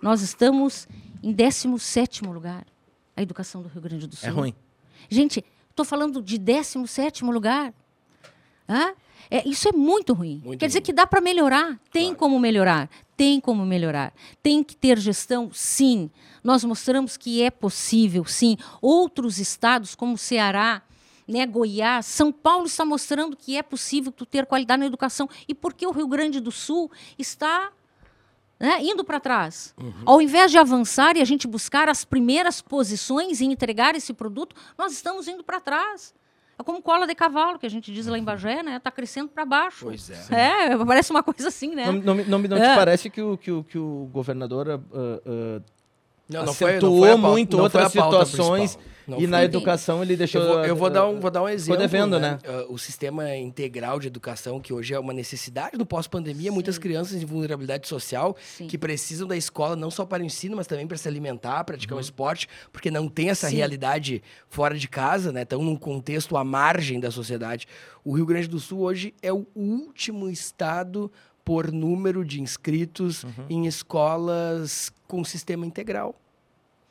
nós estamos em 17 lugar. A educação do Rio Grande do é Sul. É ruim. Gente, estou falando de 17 lugar. Ah, é, isso é muito ruim. Muito Quer dizer que dá para melhorar. Tem claro. como melhorar. Tem como melhorar. Tem que ter gestão, sim. Nós mostramos que é possível, sim. Outros estados, como o Ceará, né, Goiás, São Paulo está mostrando que é possível tu ter qualidade na educação. E por que o Rio Grande do Sul está né, indo para trás? Uhum. Ao invés de avançar e a gente buscar as primeiras posições e entregar esse produto, nós estamos indo para trás. É como cola de cavalo, que a gente diz lá em Bagé, né? Está crescendo para baixo. Pois é. É, parece uma coisa assim, né? Não, não, não, não é. te parece que o, que o, que o governador uh, uh, não, não acentuou foi, não foi muito outras situações não e na educação ele deixou. Eu vou, eu vou, dar, um, vou dar um exemplo. devendo, né? né? Uh, o sistema integral de educação, que hoje é uma necessidade do pós-pandemia, muitas crianças em vulnerabilidade social Sim. que precisam da escola não só para o ensino, mas também para se alimentar, praticar uhum. um esporte, porque não tem essa Sim. realidade fora de casa, né? Estão num contexto à margem da sociedade. O Rio Grande do Sul hoje é o último estado por número de inscritos uhum. em escolas com sistema integral.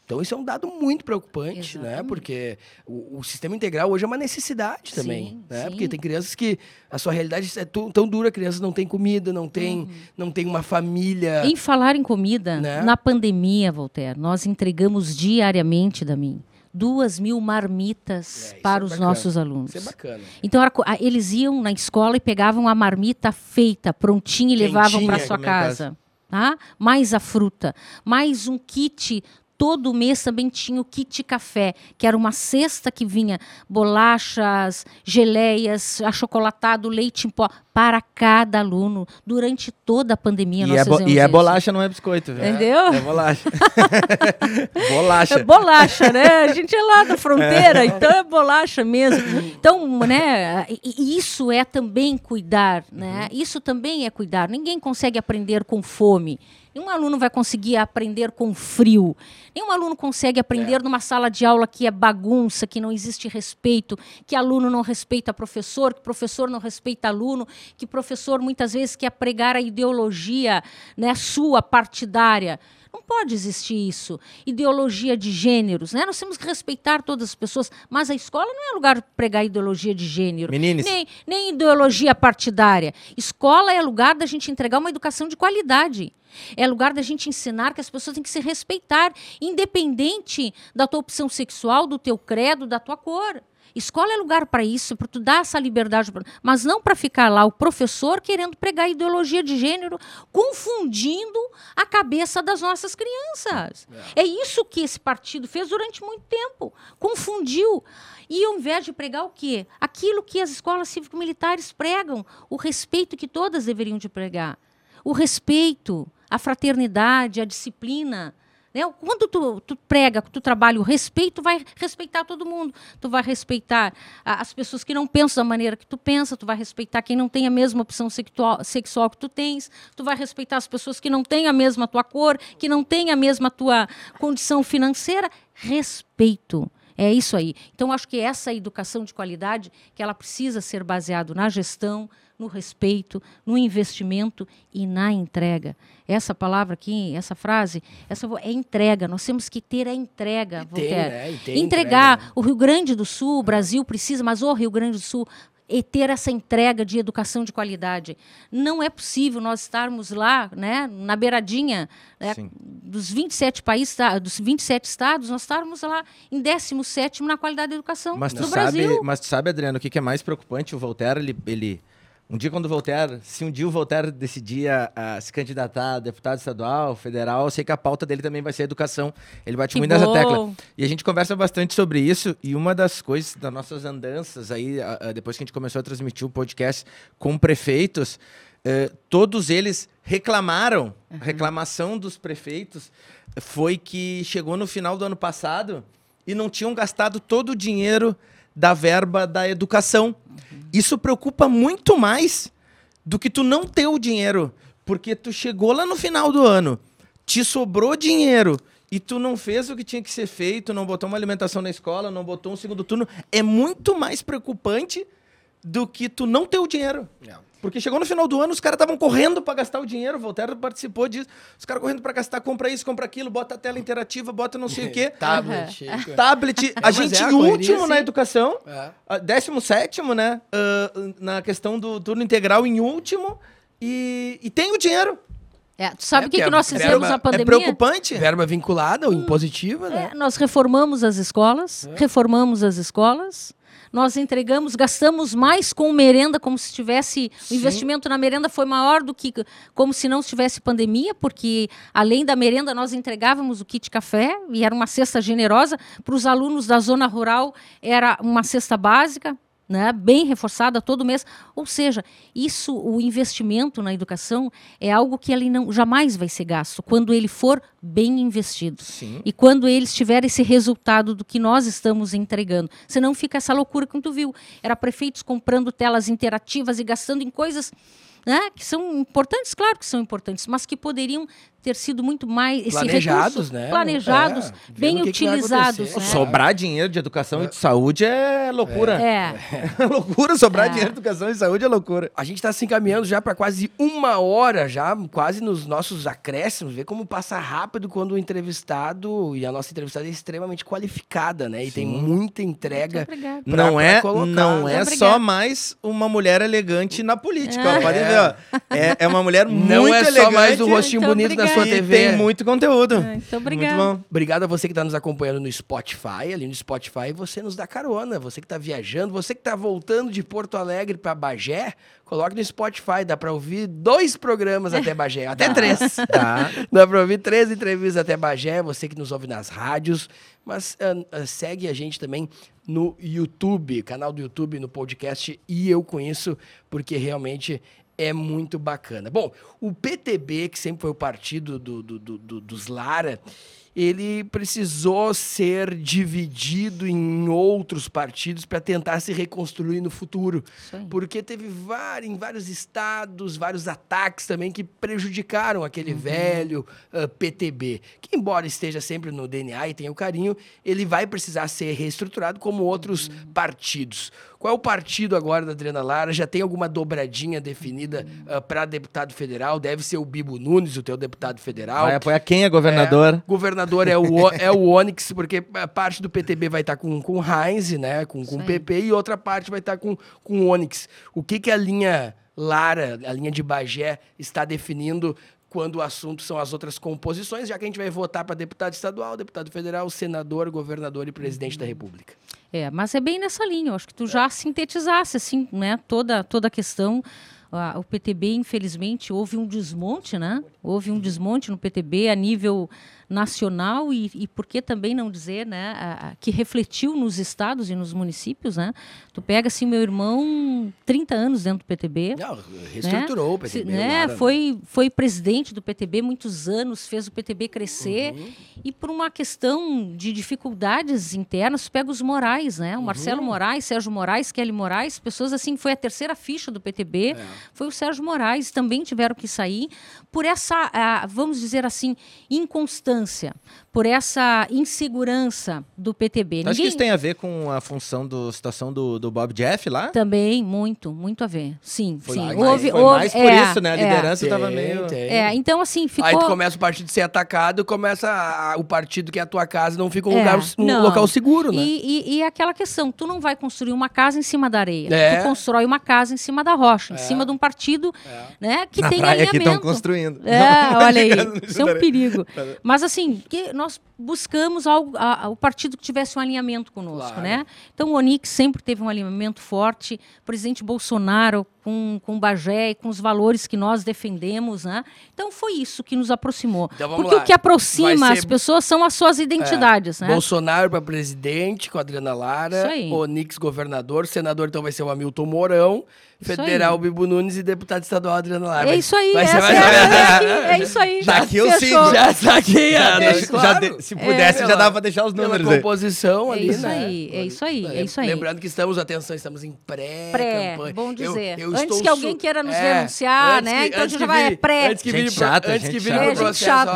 Então isso é um dado muito preocupante, né? Exatamente. né? Porque o, o, sistema integral hoje é uma necessidade também, sim, né? Sim. Porque tem crianças que a sua realidade é tão dura, crianças não têm comida, não tem, uhum. não tem uma família. Em falar em comida, né? na pandemia, Voltaire, nós entregamos diariamente da mim duas mil marmitas é, para é os bacana. nossos alunos. Isso é bacana. Então eles iam na escola e pegavam a marmita feita, prontinha e Quentinha, levavam para sua casa. Tá? Mais a fruta, mais um kit todo mês também tinha o kit café, que era uma cesta que vinha bolachas, geleias, achocolatado, leite em pó para cada aluno durante toda a pandemia. E, é, bo e é, bolacha, não é biscoito. Viu? Entendeu? É bolacha. bolacha. É bolacha, né? A gente é lá da fronteira, é. então é bolacha mesmo. Então, né, isso é também cuidar, né? Uhum. Isso também é cuidar. Ninguém consegue aprender com fome. Nenhum aluno vai conseguir aprender com frio. Nenhum aluno consegue aprender é. numa sala de aula que é bagunça, que não existe respeito, que aluno não respeita professor, que professor não respeita aluno, que professor muitas vezes quer pregar a ideologia né, sua partidária. Não pode existir isso. Ideologia de gêneros, né? Nós temos que respeitar todas as pessoas, mas a escola não é lugar para pregar ideologia de gênero. Meninas. Nem, nem ideologia partidária. Escola é lugar da gente entregar uma educação de qualidade. É lugar da gente ensinar que as pessoas têm que se respeitar, independente da tua opção sexual, do teu credo, da tua cor. Escola é lugar para isso, para tu dar essa liberdade, mas não para ficar lá o professor querendo pregar ideologia de gênero, confundindo a cabeça das nossas crianças. É. é isso que esse partido fez durante muito tempo, confundiu. E ao invés de pregar o quê? Aquilo que as escolas cívico-militares pregam, o respeito que todas deveriam de pregar. O respeito, a fraternidade, a disciplina, né? Quando tu, tu prega, tu trabalha o respeito, tu vai respeitar todo mundo. Tu vai respeitar as pessoas que não pensam da maneira que tu pensa, tu vai respeitar quem não tem a mesma opção sexual, sexual que tu tens, tu vai respeitar as pessoas que não têm a mesma tua cor, que não têm a mesma tua condição financeira. Respeito. É isso aí. Então, acho que essa educação de qualidade, que ela precisa ser baseada na gestão, no respeito, no investimento e na entrega. Essa palavra aqui, essa frase, essa é entrega. Nós temos que ter a entrega, tem, né? Entregar. Entrega. O Rio Grande do Sul, o Brasil precisa, mas o Rio Grande do Sul e ter essa entrega de educação de qualidade. Não é possível nós estarmos lá, né, na beiradinha né, dos 27 países, tá, dos 27 estados, nós estarmos lá em 17 na qualidade da educação mas no Brasil. Sabe, mas tu sabe, Adriano, o que é mais preocupante? O Voltaire, ele, ele Um dia, quando o Voltaire, se um dia o Voltaire decidir a, a se candidatar a deputado estadual, federal, eu sei que a pauta dele também vai ser educação. Ele bate Que muito nessa bom. tecla. E a gente conversa bastante sobre isso. E uma das coisas das nossas andanças aí, a- a- depois que a gente começou a transmitir o podcast com prefeitos, eh, todos eles reclamaram. A reclamação dos prefeitos foi que chegou no final do ano passado e não tinham gastado todo o dinheiro da verba da educação. Isso preocupa muito mais do que tu não ter o dinheiro, porque tu chegou lá no final do ano, te sobrou dinheiro e tu não fez o que tinha que ser feito, não botou uma alimentação na escola, não botou um segundo turno, é muito mais preocupante do que tu não ter o dinheiro. Porque chegou no final do ano, os caras estavam correndo para gastar o dinheiro, o Voltaire participou disso. Os caras correndo para gastar, compra isso, compra aquilo, bota a tela interativa, bota não sei o quê. Tablet. Tablet, a mas gente é a último na educação, É. décimo sétimo, né? ah, na questão do turno integral em último, e, e tem o dinheiro. É, tu sabe É, o que, que nós a fizemos verba na é pandemia? É preocupante. Verba vinculada ou impositiva, né? É, nós reformamos as escolas, reformamos as escolas, nós entregamos, gastamos mais com merenda, como se tivesse. O investimento na merenda foi maior do que como se não tivesse pandemia, porque além da merenda nós entregávamos o kit café e era uma cesta generosa. Para os alunos da zona rural, era uma cesta básica. Né, bem reforçada todo mês, ou seja, isso, o investimento na educação é algo que ele não jamais vai ser gasto quando ele for bem investido. Sim. E quando eles tiverem esse resultado do que nós estamos entregando. Senão fica essa loucura que tu viu. Era prefeitos comprando telas interativas e gastando em coisas né, que são importantes, claro que são importantes, mas que poderiam ter sido muito mais esse Planejados, recurso, né? planejados, É, bem que utilizados. né? Sobrar dinheiro de educação e de saúde é loucura. É, loucura, sobrar É. dinheiro de educação e saúde é loucura. A gente está se encaminhando já para quase uma hora, já quase nos nossos acréscimos. Vê como passa rápido quando o entrevistado e a nossa entrevistada é extremamente qualificada, né? E tem muita entrega. Muito obrigada. pra- não pra é, colocar. não é Muito só mais uma mulher elegante na política. ó. É. Pode ver, ó. É, é uma mulher muito Não é elegante. só mais o rostinho bonito na sua TV. tem muito conteúdo. Muito obrigada. Muito bom. Obrigado a você que está nos acompanhando no Spotify. Ali no Spotify você nos dá carona. Você que está viajando, você que está voltando de Porto Alegre para Bagé, coloque no Spotify. Dá para ouvir dois programas até Bagé, até três. Tá. Dá para ouvir três entrevistas até Bagé. Você que nos ouve nas rádios, mas ah, ah, segue a gente também no YouTube, canal do YouTube, no podcast. E eu conheço porque realmente é muito bacana. Bom, o PTB, que sempre foi o partido do- do- do- do- dos Lara, ele precisou ser dividido em outros partidos para tentar se reconstruir no futuro. Porque teve vários, em vários estados, vários ataques também que prejudicaram aquele Uhum. velho ah, PTB. Que, embora esteja sempre no DNA e tenha o carinho, ele vai precisar ser reestruturado como outros Uhum. partidos. Qual é o partido agora da Adriana Lara? Já tem alguma dobradinha definida para deputado federal? Deve ser o Bibo Nunes, o teu deputado federal. Vai apoiar quem é governador? É, governador é o, é o Onyx, porque a parte do PTB vai estar com, com o Heinz, né? Com, com. PP, e outra parte vai estar com, com o Onyx. O que, que a linha Lara, a linha de Bagé, está definindo quando o assunto são as outras composições, já que a gente vai votar para deputado estadual, deputado federal, senador, governador e presidente da República. É, mas é bem nessa linha. Eu acho que tu já sintetizasse assim, né, toda toda a questão. Ah, o PTB, infelizmente, houve um desmonte, né? Houve um desmonte no PTB a nível nacional e, e por que também não dizer, né, a- a- que refletiu nos estados e nos municípios, né? Tu pega assim meu irmão, 30 anos dentro do PTB, Não, reestruturou o né? Se- PTB. né? Foi, foi presidente do PTB muitos anos, fez o PTB crescer. Uhum. E por uma questão de dificuldades internas, pega os Moraes, né? O Marcelo Uhum. Moraes, Sérgio Moraes, Kelly Moraes, pessoas assim, foi a terceira ficha do PTB, É. foi o Sérgio Moraes, também tiveram que sair por essa, vamos dizer assim, inconstância, por essa insegurança do PTB. Tu acha que isso tem a ver com a função da situação do, do Bob Jeff lá? Também, muito, muito a ver. Sim, Foi sim. mais, houve, foi houve- mais por é, isso, né? A é. liderança Tem, tava meio... tem. É, então assim, ficou... Aí tu começa o partido a ser atacado, começa a- o partido que é a tua casa não fica um, É, lugar, um não. local seguro, né? E, e, e aquela questão, tu não vai construir uma casa em cima da areia. É. Tu constrói uma casa em cima da rocha, em É. cima de um partido né, que Na tem praia que estão alinhamento. construindo. É, olha aí, isso é um perigo. Mas assim, que nós buscamos algo, a- a- o partido que tivesse um alinhamento conosco, Claro. né? Então o Onix sempre teve um alinhamento forte. O presidente Bolsonaro, com, com Bagé e com os valores que nós defendemos, né? Então foi isso que nos aproximou. Então, Porque lá. o que aproxima Vai as ser- pessoas são as suas identidades, né? Bolsonaro para presidente com a Adriana Lara, Isso aí. Onix governador, senador então vai ser o Hamilton Mourão, Isso federal aí. Bibo Nunes e deputado estadual Adriana Lara. É isso aí, Vai ser mais é, é é isso aí. Tá aqui o. Cid, Já saquei, Já deixa- já claro. se pudesse, já pela- dava pra deixar os Pela números aí. composição É ali, isso né? aí, é isso aí, é isso aí. Lembrando que estamos, atenção, estamos em Pré, pré-campanha. bom Eu- dizer. eu Antes estou que alguém queira nos É, denunciar, né? que- Então a gente que vai pré. Antes que vire, chata, antes que vire pro É, gente processo.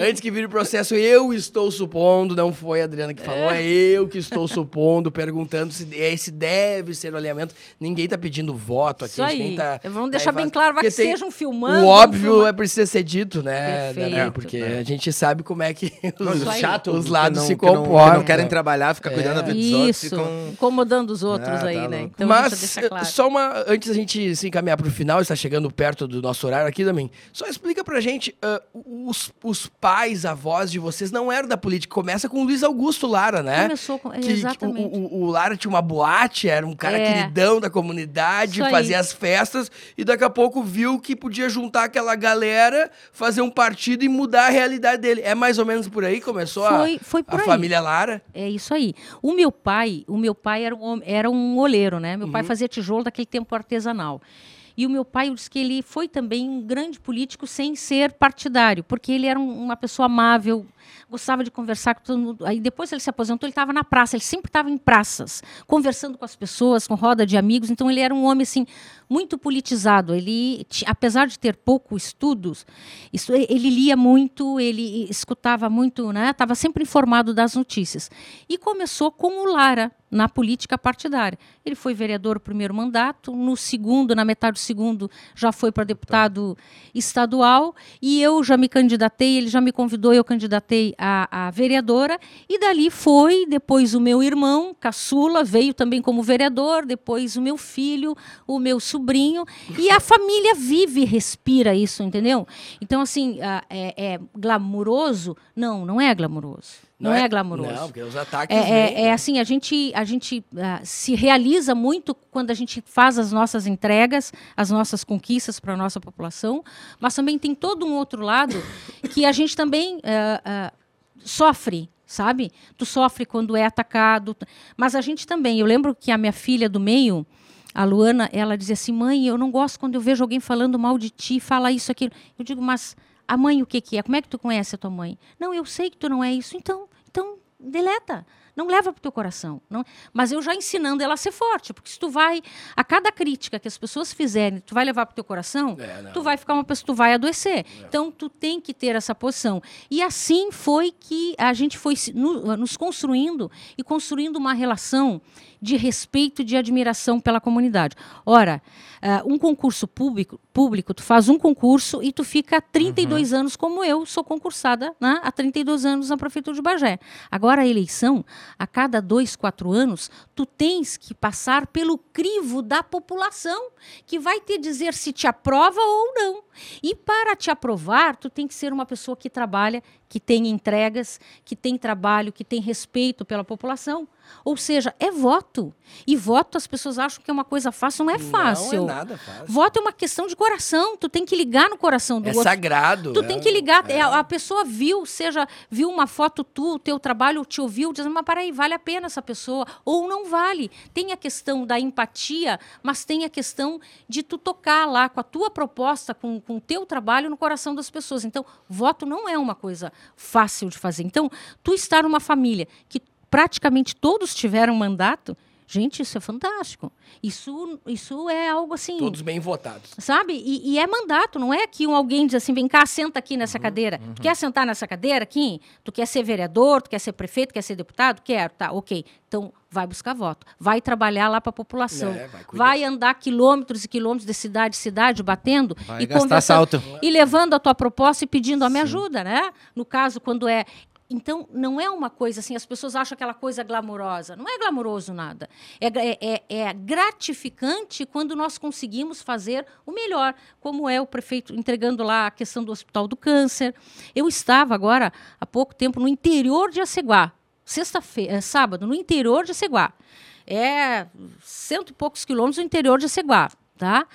Antes que vire o processo, eu estou supondo, não foi a Adriana que falou, é, eu que estou supondo, perguntando se esse deve ser o alinhamento. Ninguém tá pedindo voto aqui. Isso a aí. tá, Vamos tá deixar em bem claro, vai que tem- sejam filmando. O óbvio é precisa ser dito, né, Perfeito. Dani? Porque a gente sabe como é que os, o chato, os que lados não- se comportam. não querem trabalhar, fica cuidando da vida dos outros. Isso, incomodando os outros Ah, aí, tá né? Então Mas, claro. só uma. Antes da gente se encaminhar para o final, está chegando perto do nosso horário aqui também. Só explica pra gente: ah, os, os pais, avós de vocês não eram da política. Começa com o Luiz Augusto Lara, né? Começou com... Que- que Exatamente. o, o- o Lara tinha uma boate, era um cara É. queridão da comunidade, Isso aí. fazia as festas e daqui a pouco viu que podia juntar aquela galera, fazer um partido e mudar a realidade dele. É mais ou menos por aí que começou a- Foi, foi por a, aí. família Lara. É isso aí. O meu pai, o meu pai era um, era um oleiro, né? Meu Uhum. pai fazia tijolo daquele tempo artesanal. E o meu pai disse que ele foi também um grande político sem ser partidário, porque ele era um- uma pessoa amável, gostava de conversar com todo mundo. Aí depois ele se aposentou, ele estava na praça, ele sempre estava em praças, conversando com as pessoas, com roda de amigos. Então ele era um homem assim muito politizado. Ele, apesar de ter pouco estudos, isso- ele lia muito, ele escutava muito, né? Estava sempre informado das notícias. E começou com o Lara na política partidária. Ele foi vereador no primeiro mandato, no segundo, na metade do segundo, já foi para deputado estadual e eu já me candidatei, ele já me convidou, eu candidatei a, a vereadora e dali foi, depois o meu irmão, caçula, veio também como vereador, depois o meu filho, o meu sobrinho e a família vive e respira isso, entendeu? Então, assim, ah, é, é glamuroso? Não, não é glamuroso. Não, é, glamuroso. Não, porque os ataques. É, vêm, é- é assim, a gente, a gente ah, se realiza muito quando a gente faz as nossas entregas, as nossas conquistas para a nossa população, mas também tem todo um outro lado que a gente também ah, ah, sofre, sabe? Tu sofre quando é atacado, mas a gente também. Eu lembro que a minha filha do meio, a Luana, ela dizia assim, mãe, eu não gosto quando eu vejo alguém falando mal de ti, fala isso, aquilo. Eu digo, mas a mãe o que, que é? Como é que tu conhece a tua mãe? Não, eu sei que tu não é isso. Então, então deleta. Não leva para o teu coração. Não. Mas eu já ensinando ela a ser forte, porque se tu vai, a cada crítica que as pessoas fizerem, tu vai levar para o teu coração, É, tu vai ficar uma pessoa, tu vai adoecer. Então, tu tem que ter essa posição. E assim foi que a gente foi nos construindo e construindo uma relação de respeito e de admiração pela comunidade. Ora, ah, um concurso público, público, tu faz um concurso e tu fica 32 anos, como eu sou concursada né, há 32 anos na Prefeitura de Bagé. Agora, a eleição, a cada dois, quatro anos, tu tens que passar pelo crivo da população, que vai te dizer se te aprova ou não. E para te aprovar, tu tem que ser uma pessoa que trabalha, que tem entregas, que tem trabalho, que tem respeito pela população. Ou seja, é voto. E voto as pessoas acham que é uma coisa fácil, não é fácil. Não é nada fácil. Voto é uma questão de coração, tu tem que ligar no coração do É outro. sagrado. Tu é- tem que ligar. é. é, A pessoa viu, seja, viu uma foto tu, o teu trabalho, te ouviu, dizendo, mas peraí, vale a pena essa pessoa? Ou não vale. Tem a questão da empatia, mas tem a questão de tu tocar lá com a tua proposta, com, com o teu trabalho no coração das pessoas. Então, voto não é uma coisa fácil de fazer. Então, tu estar numa família que praticamente todos tiveram mandato, gente, isso é fantástico. Isso, isso é algo assim. Todos bem votados. Sabe? E, e é mandato, não é que um alguém diz assim, vem cá, senta aqui nessa cadeira. Tu quer sentar nessa cadeira aqui? Tu quer ser vereador, tu quer ser prefeito, quer ser deputado? Quero, tá, ok. Então, vai buscar voto. Vai trabalhar lá para a população. É, vai vai andar quilômetros e quilômetros de cidade em cidade, batendo Vai e conversando. salto. E levando a tua proposta e pedindo a me ajuda, né? No caso, quando é. Então, não é uma coisa assim, as pessoas acham aquela coisa glamourosa. Não é glamouroso nada. É, é- é- é gratificante quando nós conseguimos fazer o melhor, como é o prefeito entregando lá a questão do Hospital do Câncer. Eu estava agora, há pouco tempo, no interior de Aceguá, sexta-feira, sábado, no interior de Aceguá. É cento e poucos quilômetros do interior de Aceguá. tá?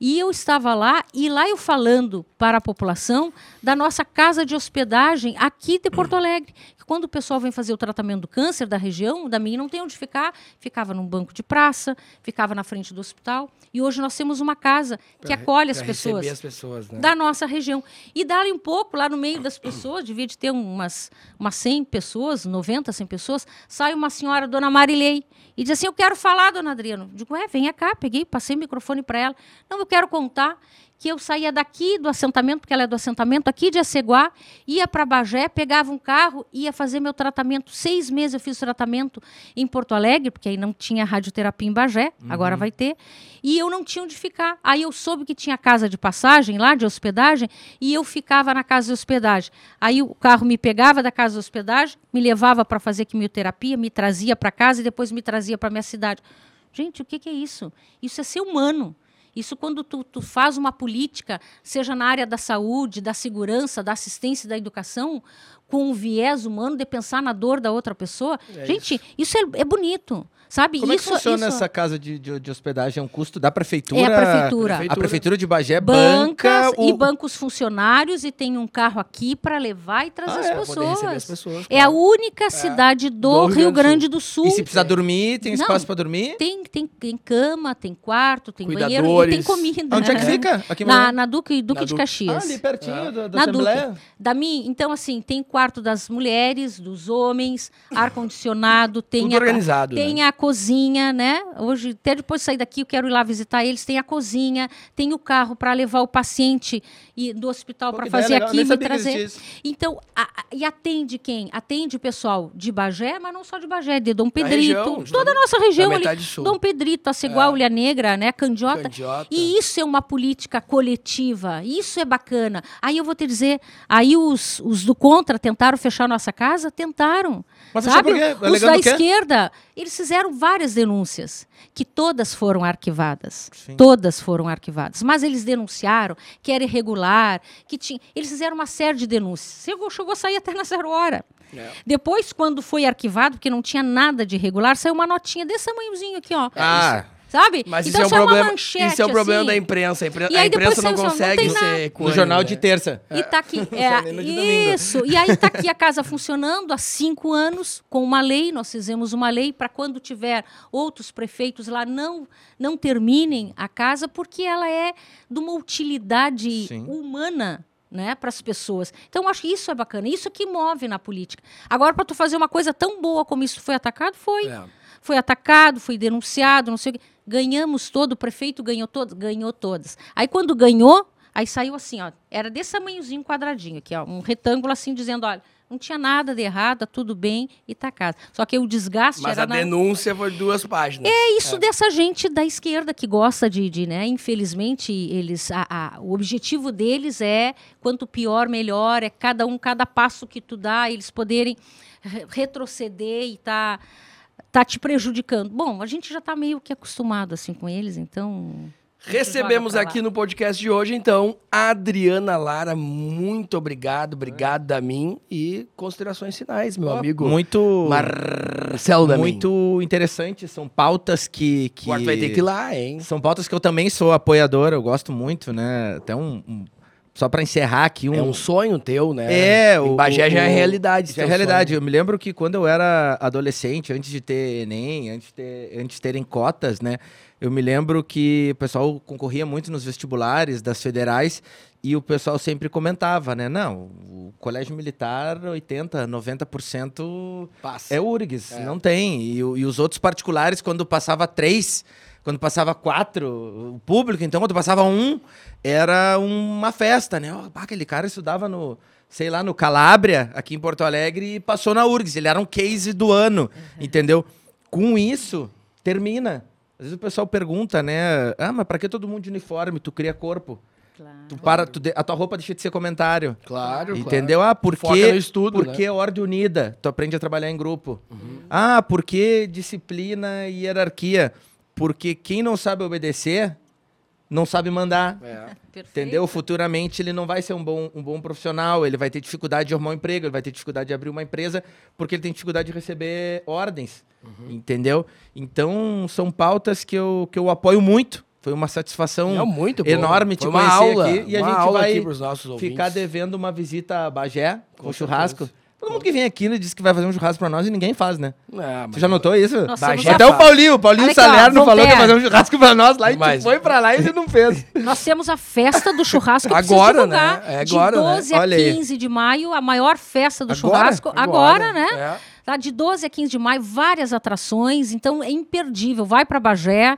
E eu estava lá, e lá eu falando para a população da nossa casa de hospedagem aqui de Porto Alegre. Que quando o pessoal vem fazer o tratamento do câncer da região, da minha não tem onde ficar, ficava num banco de praça, ficava na frente do hospital. E hoje nós temos uma casa que Pra- acolhe as pessoas as pessoas, né? da nossa região. E dali um pouco, lá no meio das pessoas, devia de ter umas, umas 100 pessoas, 90, 100 pessoas, sai uma senhora, dona Marilei, e diz assim, eu quero falar, dona Adriano. Digo, é, venha cá, peguei, passei o microfone para ela. Não, eu quero contar que eu saía daqui do assentamento, porque ela é do assentamento, aqui de Aceguá, ia para Bagé, pegava um carro, ia fazer meu tratamento. Seis meses eu fiz tratamento em Porto Alegre, porque aí não tinha radioterapia em Bagé, agora vai ter. E eu não tinha onde ficar. Aí eu soube que tinha casa de passagem lá, de hospedagem, e eu ficava na casa de hospedagem. Aí o carro me pegava da casa de hospedagem, me levava para fazer quimioterapia, me trazia para casa e depois me trazia para minha cidade. Gente, o que, que é isso? Isso é ser humano. Isso quando tu, tu faz uma política, seja na área da saúde, da segurança, da assistência e da educação, com um viés humano de pensar na dor da outra pessoa. Gente, isso, é, é bonito. Sabe? Como isso, é que funciona isso- essa casa de, de, de hospedagem? É um custo da prefeitura? É a prefeitura. A prefeitura de Bagé bancas banca e o... bancos funcionários e tem um carro aqui para levar e trazer Ah, as é? Receber as pessoas. pessoas. É a claro. única cidade do, Rio Grande do Sul. E se precisar dormir, tem Não. espaço pra dormir? Tem, tem, tem cama, tem quarto, tem banheiro e tem comida. Onde é que fica? Aqui Na, na Duque, Duque Na de Duque. Ah, Caxias. ali pertinho da, da Na Duque. Assembleia. Da minha, então, assim, tem quarto das mulheres, dos homens, ar-condicionado, tem, Tudo a, organizado, tem né? a cozinha, né? Hoje, até depois de sair daqui, eu quero ir lá visitar eles. Tem a cozinha, tem o carro para levar o paciente e, do hospital para fazer aqui e trazer. Então, a- a- e atende quem? Atende o pessoal de Bagé, mas não só de Bagé, de Dom Pedrito, região, toda a nossa região ali. Dom Pedrito, Aceguá, É. Ulha Negra, né? Candiota. Candiota. E isso é uma política coletiva, isso é bacana. Aí eu vou te dizer, aí os, os do contra tentaram fechar nossa casa? Tentaram. Mas sabe? Os da esquerda, eles fizeram várias denúncias, que todas foram arquivadas. Sim. Todas foram arquivadas. Mas eles denunciaram que era irregular, que tinha. Eles fizeram uma série de denúncias. Chegou, chegou a sair até na zero hora. É. Depois, quando foi arquivado, porque não tinha nada de irregular, saiu uma notinha desse tamanhozinho aqui, ó. Ah, Sabe? Mas então isso é um uma problema. manchete, Isso é um problema assim. da imprensa. A, impre- E a aí depois imprensa não não consegue nada. ser. no equânime, jornal né? de terça. E tá aqui. É, no isso. E aí tá aqui a casa funcionando há cinco anos com uma lei. Nós fizemos uma lei para quando tiver outros prefeitos lá não não terminem a casa porque ela é de uma utilidade Sim. humana. Né, para as pessoas. Então, eu acho que isso é bacana. Isso que move na política. Agora, para tu fazer uma coisa tão boa como isso foi atacado, foi. É. Foi atacado, foi denunciado, não sei o quê. Ganhamos todo, o prefeito ganhou todas, ganhou todas. Aí quando ganhou, aí saiu assim, ó, era desse tamanhozinho quadradinho aqui, ó, um retângulo assim dizendo, olha, não tinha nada de errado, tá tudo bem e tá casa. Só que o desgaste Mas era a na... denúncia foi duas páginas. É isso dessa gente da esquerda que gosta de, de, né? Infelizmente, eles, a- a- o objetivo deles é quanto pior, melhor. É cada um, cada passo que tu dá, eles poderem re- retroceder e tá, tá te prejudicando. Bom, a gente já tá meio que acostumado assim com eles, então. a Recebemos aqui no podcast de hoje, então, a Adriana Lara. Muito obrigado, obrigado da mim. E considerações finais, meu amigo. Muito, Marcelo da muito interessante. São pautas que, que... Tu vai ter que ir lá, hein? São pautas que eu também sou apoiador, eu gosto muito, né? Até um... um- Só pra encerrar aqui um... É um sonho teu, né? É, Em o- Bagé já é realidade. Já é realidade. sonho. Eu me lembro que quando eu era adolescente, antes de ter Enem, antes de, ter, antes de terem cotas, né? Eu me lembro que o pessoal concorria muito nos vestibulares das federais e o pessoal sempre comentava, né? Não, o colégio militar, 80%, 90% Passa. é URGS, não tem. E, e os outros particulares, quando passava três, quando passava quatro, o público, então, quando passava um, era uma festa, né? Pá, aquele cara estudava no, sei lá, no Calábria, aqui em Porto Alegre, e passou na URGS. Ele era um case do ano, entendeu? Com isso, termina. Às vezes o pessoal pergunta, né? Ah, mas pra que todo mundo de uniforme? Tu cria corpo. Claro. Tu para, tu de- a tua roupa deixa de ser comentário. Claro, Entendeu? Ah, porque, estudo, porque né? ordem unida. Tu aprende a trabalhar em grupo. Ah, porque disciplina e hierarquia. Porque quem não sabe obedecer, não sabe mandar. É. Entendeu? Futuramente ele não vai ser um bom, um bom profissional, ele vai ter dificuldade de arrumar um emprego, ele vai ter dificuldade de abrir uma empresa, porque ele tem dificuldade de receber ordens. Entendeu? Então, são pautas que eu, que eu apoio muito, Foi uma satisfação Não, muito bom. enorme te uma conhecer aula, aqui. E a gente aula vai ouvintes. ficar devendo uma visita a Bagé com, Com churrasco. certeza. Todo mundo que vem aqui né, diz que vai fazer um churrasco pra nós e ninguém faz, né? Ah, Você já notou isso? Nós Até a, o Paulinho, o Paulinho Olha aqui, ó, Salerno falou que ia fazer um churrasco pra nós lá e Mas- tu foi pra lá e ele não fez. nós temos a festa do churrasco. eu preciso Agora, divulgar. né? É agora, de né? 12 a Olha aí. 15 de maio, a maior festa do Agora? churrasco. Agora, né? É. Tá, de 12 a 15 de maio, várias atrações, então é imperdível. Vai para Bagé,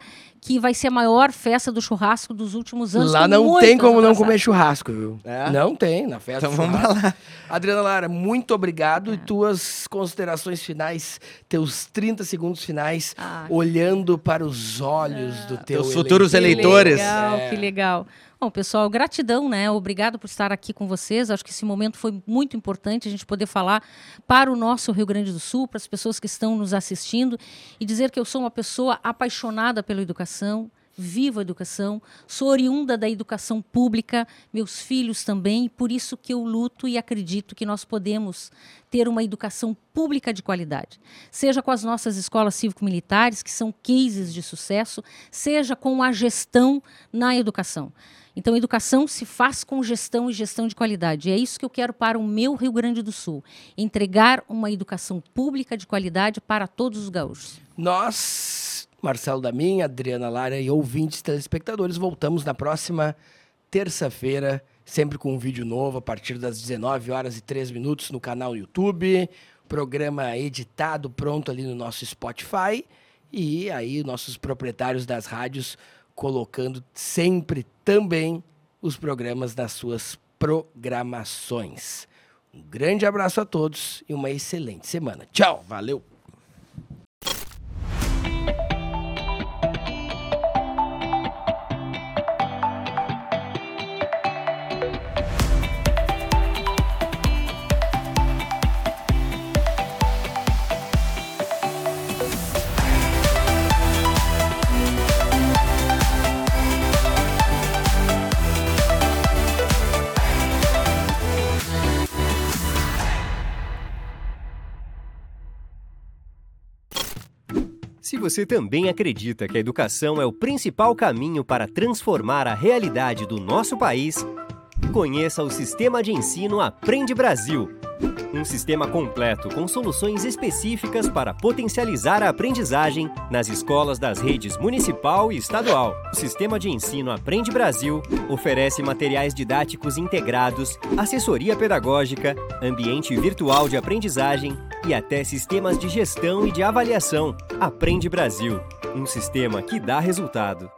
que vai ser a maior festa do churrasco dos últimos anos. Lá não tem como não comer churrasco, viu? É? Não tem, na festa Então vamos lá. Adriana Lara, muito obrigado. E tuas considerações finais, teus 30 segundos finais, Ah. olhando para os olhos do teu Teus futuros Que eleitores. legal, É. que legal. Bom, pessoal, gratidão, né? Obrigado por estar aqui com vocês. Acho que esse momento foi muito importante a gente poder falar para o nosso Rio Grande do Sul, para as pessoas que estão nos assistindo e dizer que eu sou uma pessoa apaixonada pela educação, vivo a educação, sou oriunda da educação pública, meus filhos também, por isso que eu luto e acredito que nós podemos ter uma educação pública de qualidade. Seja com as nossas escolas cívico-militares, que são cases de sucesso, seja com a gestão na educação. Então, educação se faz com gestão e gestão de qualidade. E é isso que eu quero para o meu Rio Grande do Sul: entregar uma educação pública de qualidade para todos os gaúchos. Nós, Marcelo Damin, Adriana Lara e ouvintes telespectadores, voltamos na próxima terça-feira, sempre com um vídeo novo, a partir das 19 horas e 3 minutos no canal YouTube. Programa editado, pronto ali no nosso Spotify. E aí, nossos proprietários das rádios colocando sempre também os programas nas suas programações. Um grande abraço a todos e uma excelente semana. Tchau! Valeu. Você também acredita que a educação é o principal caminho para transformar a realidade do nosso país, conheça o Sistema de Ensino Aprende Brasil. Um sistema completo com soluções específicas para potencializar a aprendizagem nas escolas das redes municipal e estadual. O Sistema de Ensino Aprende Brasil oferece materiais didáticos integrados, assessoria pedagógica, ambiente virtual de aprendizagem e até sistemas de gestão e de avaliação. Aprende Brasil, um sistema que dá resultado.